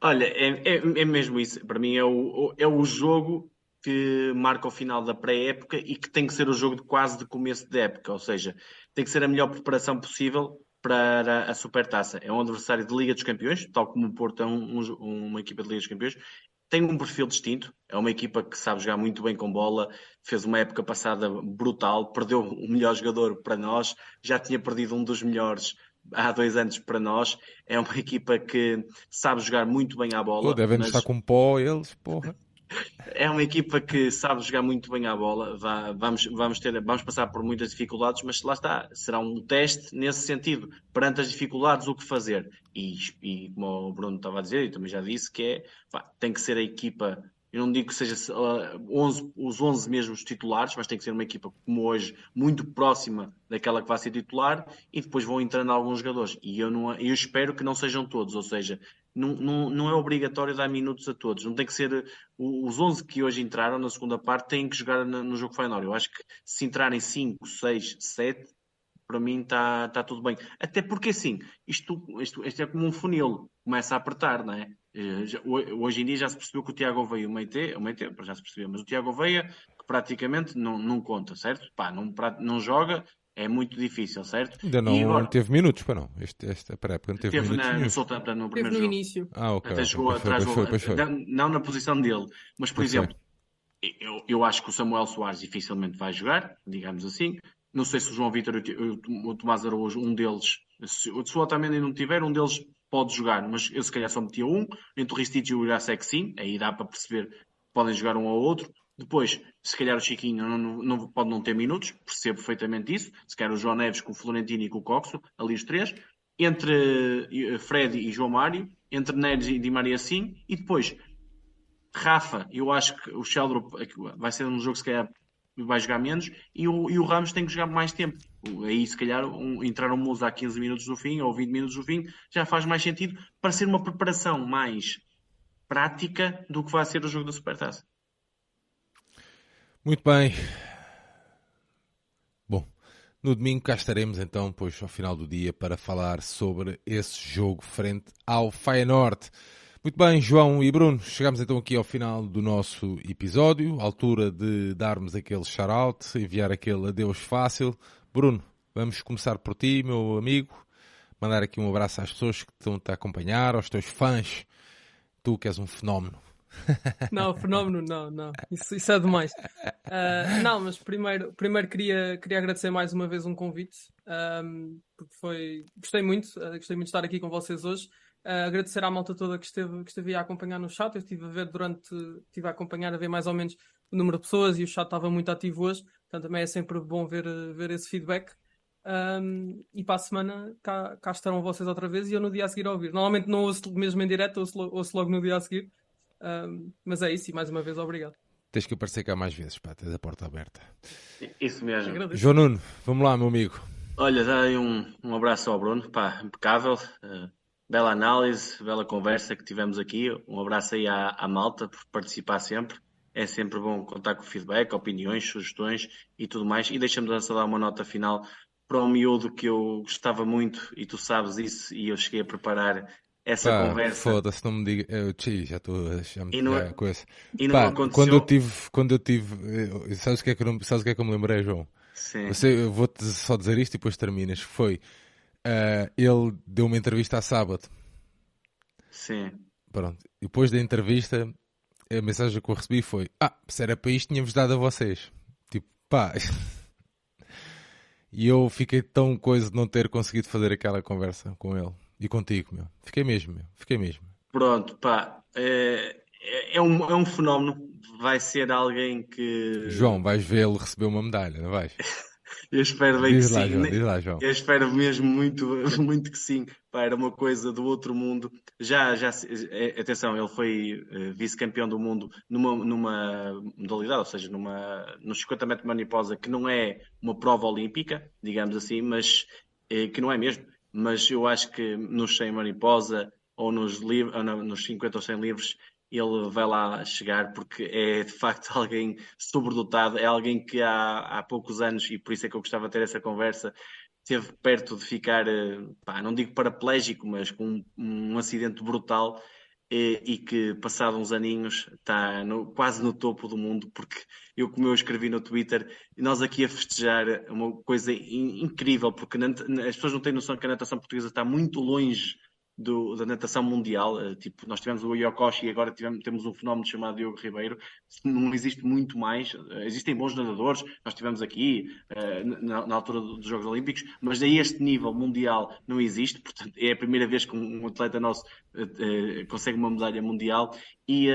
Olha, é, é, é mesmo isso. Para mim é o, é o jogo que marca o final da pré-época e que tem que ser o jogo de quase de começo de época, ou seja, tem que ser a melhor preparação possível para a Supertaça. É um adversário de Liga dos Campeões, tal como o Porto é um, um, uma equipa de Liga dos Campeões. Tem um perfil distinto, é uma equipa que sabe jogar muito bem com bola, fez uma época passada brutal, perdeu o melhor jogador para nós, já tinha perdido um dos melhores há dois anos para nós. É uma [LAUGHS] equipa que sabe jogar muito bem à bola. Pô, devem mas... estar com pó eles, porra. É uma equipa que sabe jogar muito bem à bola. Vamos, vamos, ter, vamos passar por muitas dificuldades, mas lá está, será um teste nesse sentido. Perante as dificuldades, o que fazer? E, e como o Bruno estava a dizer, e também já disse, que é tem que ser a equipa eu não digo que seja uh, 11, os 11 mesmos titulares, mas tem que ser uma equipa como hoje, muito próxima daquela que vai ser titular, e depois vão entrando alguns jogadores. E eu, não, eu espero que não sejam todos, ou seja, não, não, não é obrigatório dar minutos a todos. Não tem que ser. Os 11 que hoje entraram na segunda parte têm que jogar no jogo final. Eu acho que se entrarem 5, 6, 7, para mim está tá tudo bem. Até porque assim, isto, isto, isto é como um funil, começa a apertar, não é? Eh, hoje em dia já se percebeu que o Tiago Veia, o Meite, o Meite já se percebeu, mas o Tiago Veia, que praticamente não, não conta, certo? Pá, não, não joga, é muito difícil, certo? Ainda não agora, teve minutos, para não? Este, esta pré-época não teve, teve minutos. Na, no, Southampton, no primeiro teve no jogo. início. Ah, ok. Até jogou atrás, foi, foi, foi, não na posição dele, mas por exemplo, eu, eu acho que o Samuel Soares dificilmente vai jogar, digamos assim. Não sei se o João Vitor e o Tomás Araújo, um deles, se, o Otamendi não tiver, um deles pode jogar, mas eu se calhar só metia um. Entre o Ristich e o Irasek sim, aí dá para perceber que podem jogar um ao outro. Depois, se calhar o Chiquinho não, não, não, pode não ter minutos, percebo perfeitamente isso. Se calhar o João Neves com o Florentino e com o Coxo, ali os três. Entre eh, Fred e João Mário, entre Neres e Di Maria sim. E depois, Rafa, eu acho que o Sheldon vai ser um jogo se calhar vai jogar menos e o, e o Ramos tem que jogar mais tempo. Aí, se calhar, um, entrar um Musa a 15 minutos do fim ou 20 minutos do fim já faz mais sentido para ser uma preparação mais prática do que vai ser o jogo da Supertaça. Muito bem. Bom, no domingo cá estaremos então, pois, ao final do dia, para falar sobre esse jogo frente ao Feyenoord. Muito bem, João e Bruno, chegamos então aqui ao final do nosso episódio, altura de darmos aquele shout-out, enviar aquele adeus fácil. Bruno, vamos começar por ti, meu amigo, mandar aqui um abraço às pessoas que estão-te a acompanhar, aos teus fãs, tu que és um fenómeno. [LAUGHS] Não, fenómeno não, não, isso, isso é demais. Uh, não, mas primeiro, primeiro queria, queria agradecer mais uma vez um convite, um, porque foi, gostei muito, uh, gostei muito de estar aqui com vocês hoje. Uh, agradecer à malta toda que esteve, que esteve a acompanhar no chat. Eu estive a ver durante, estive a acompanhar, a ver mais ou menos o número de pessoas e o chat estava muito ativo hoje. Portanto, também é sempre bom ver, ver esse feedback. Um, e para a semana cá, cá, estarão vocês outra vez e eu no dia a seguir a ouvir. Normalmente não ouço mesmo em direto, ouço, ouço logo no dia a seguir. Um, mas é isso e mais uma vez obrigado. Tens que aparecer cá mais vezes, pá, tens a porta aberta. Isso mesmo. Agradeço. João Nuno, vamos lá, meu amigo. Olha, dá aí um, um abraço ao Bruno, pá, impecável. Uh, Bela análise, bela conversa que tivemos aqui. Um abraço aí à, à malta por participar sempre. É sempre bom contar com feedback, opiniões, sugestões e tudo mais. E deixa-me só dar uma nota final para um miúdo que eu gostava muito e tu sabes isso e eu cheguei a preparar essa Pá, conversa. Foda-se, não me diga. Eu, tchi, já estou me e não, é- com isso. E não Pá, aconteceu... quando eu tive, quando eu tive, eh, sabes o que é que eu, sabes o que é que eu me lembrei, João? Sim. Você, eu vou-te só dizer isto e depois terminas. Foi, uh, ele deu uma entrevista a sábado Sim. Pronto. Depois da entrevista, a mensagem que eu recebi foi: Ah, se era para isto, tínhamos dado a vocês. Tipo, pá. [LAUGHS] e eu fiquei tão coisa de não ter conseguido fazer aquela conversa com ele e contigo, meu. Fiquei mesmo, meu. Fiquei mesmo. Pronto, pá. É, é, um, é um fenómeno. Vai ser alguém que. João, vais vê-lo receber uma medalha, não vais? [LAUGHS] Eu espero bem diz que lá, sim. João, diz lá, João. Eu espero mesmo muito, [LAUGHS] muito que sim. Pá, era uma coisa do outro mundo. Já, já, é, atenção, ele foi uh, vice-campeão do mundo numa, numa modalidade, ou seja, numa, nos 50 metros de maniposa, que não é uma prova olímpica, digamos assim, mas uh, que não é mesmo. Mas eu acho que nos 100 mariposa ou nos, ou nos 50 ou 100 livros ele vai lá chegar porque é de facto [LAUGHS] alguém sobredotado, é alguém que há, há poucos anos, e por isso é que eu gostava de ter essa conversa, esteve perto de ficar, eh, pá, não digo paraplégico, mas com um, um acidente brutal e, e que, passado uns aninhos, está no, quase no topo do mundo, porque eu, como eu escrevi no Twitter, nós aqui a festejar uma coisa in, incrível, porque as pessoas não têm noção que a natação portuguesa está muito longe do, da natação mundial. Uh, tipo, nós tivemos o Yokoshi e agora tivemos, temos um fenómeno chamado Diogo Ribeiro. Não existe muito mais. Uh, existem bons nadadores, nós tivemos aqui uh, na, na, altura dos Jogos Olímpicos, mas a este nível mundial não existe. Portanto, é a primeira vez que um, um atleta nosso consegue uma medalha mundial e,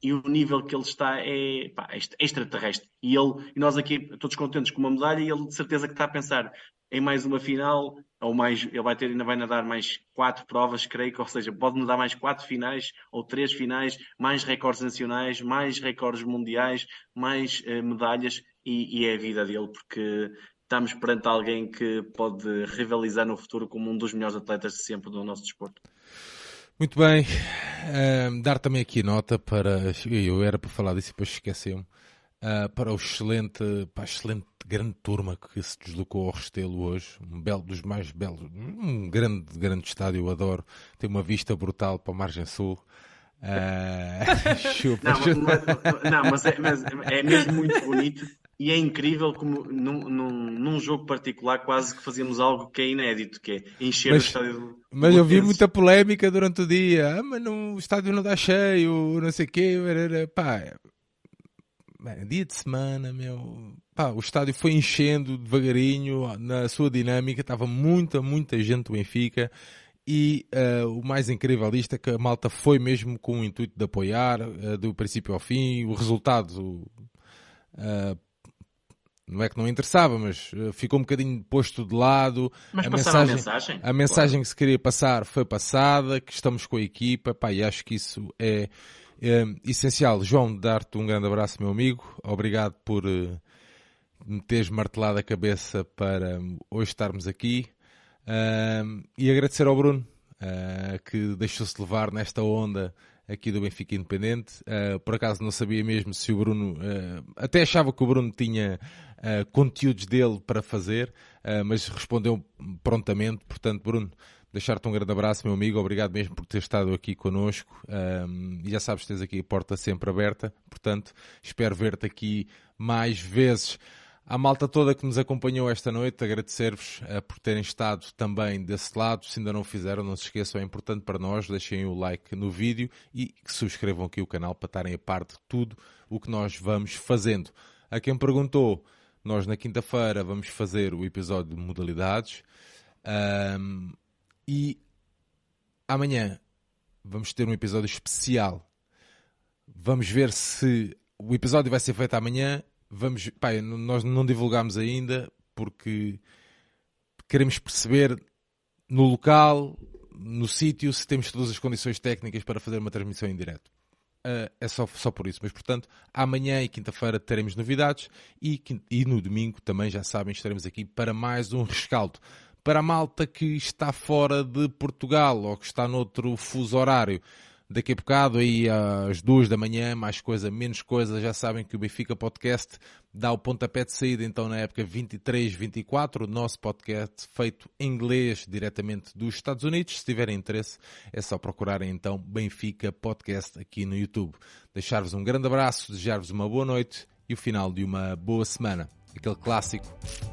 e o nível que ele está é, pá, é extraterrestre. E, ele, e nós aqui todos contentes com uma medalha e ele de certeza que está a pensar em mais uma final, ou mais, ele vai ter, ainda vai nadar mais quatro provas, creio que, ou seja, pode nadar mais quatro finais ou três finais, mais recordes nacionais, mais recordes mundiais, mais uh, medalhas, e, e, é a vida dele, porque estamos perante alguém que pode rivalizar no futuro como um dos melhores atletas de sempre do nosso desporto. Muito bem, dar também aqui nota para. Eu era para falar disso e depois esqueci-me uh, para o excelente, para a excelente grande turma que se deslocou ao Restelo hoje, um belo dos mais belos, um grande, grande estádio, eu adoro, tem uma vista brutal para a margem sul. Uh, [LAUGHS] chupa, não, chupa. Mas, não mas, é, mas, é, mesmo muito bonito e é incrível como num, num, num, jogo particular quase que fazíamos algo que é inédito, que é encher mas, o estádio. Mas eu vi muita polémica durante o dia, ah, mas não, o estádio não dá cheio, não sei o quê, pá, dia de semana, meu. Pá, o estádio foi enchendo devagarinho na sua dinâmica, estava muita, muita gente do Benfica. E uh, o mais incrível disto é que a malta foi mesmo com o intuito de apoiar, uh, do princípio ao fim. O resultado, uh, não é que não interessava, mas ficou um bocadinho posto de lado. Mas a mensagem, a mensagem, a mensagem claro. que se queria passar foi passada, que estamos com a equipa, pá, e acho que isso é é, essencial. João, dar-te um grande abraço, meu amigo. Obrigado por uh, me teres martelado a cabeça para hoje estarmos aqui. Uh, e agradecer ao Bruno, uh, que deixou-se levar nesta onda aqui do Benfica Independente. Uh, por acaso não sabia mesmo se o Bruno. Uh, até achava que o Bruno tinha uh, conteúdos dele para fazer, mas respondeu prontamente. Portanto, Bruno, deixar-te um grande abraço, meu amigo. Obrigado mesmo por ter estado aqui connosco. Um, e já sabes, tens aqui a porta sempre aberta. Portanto, espero ver-te aqui mais vezes. À malta toda que nos acompanhou esta noite, agradecer-vos uh, por terem estado também desse lado. Se ainda não fizeram, não se esqueçam, é importante para nós. Deixem o like no vídeo e que subscrevam aqui o canal para estarem a par de tudo o que nós vamos fazendo. A quem perguntou, nós na quinta-feira vamos fazer o episódio de modalidades. Um, e amanhã vamos ter um episódio especial. Vamos ver se o episódio vai ser feito amanhã. Vamos, pá, nós não divulgamos ainda porque queremos perceber no local, no sítio, se temos todas as condições técnicas para fazer uma transmissão em direto. Uh, é só, só por isso. Mas, portanto, amanhã e quinta-feira teremos novidades e, e no domingo também, já sabem, estaremos aqui para mais um rescaldo para a malta que está fora de Portugal ou que está noutro fuso horário. Daqui a bocado, aí às duas da manhã, mais coisa, menos coisa, já sabem que o Benfica Podcast dá o pontapé de saída, então na época 23-24, o nosso podcast feito em inglês, diretamente dos Estados Unidos. Se tiverem interesse, é só procurarem então Benfica Podcast aqui no YouTube. Deixar-vos um grande abraço, desejar-vos uma boa noite e o final de uma boa semana aquele clássico.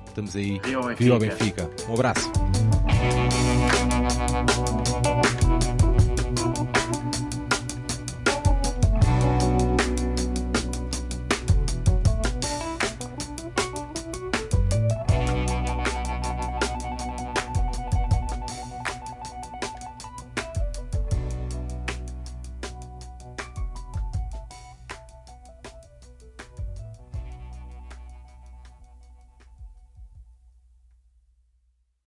Estamos aí. Viva Benfica. Benfica. Um abraço.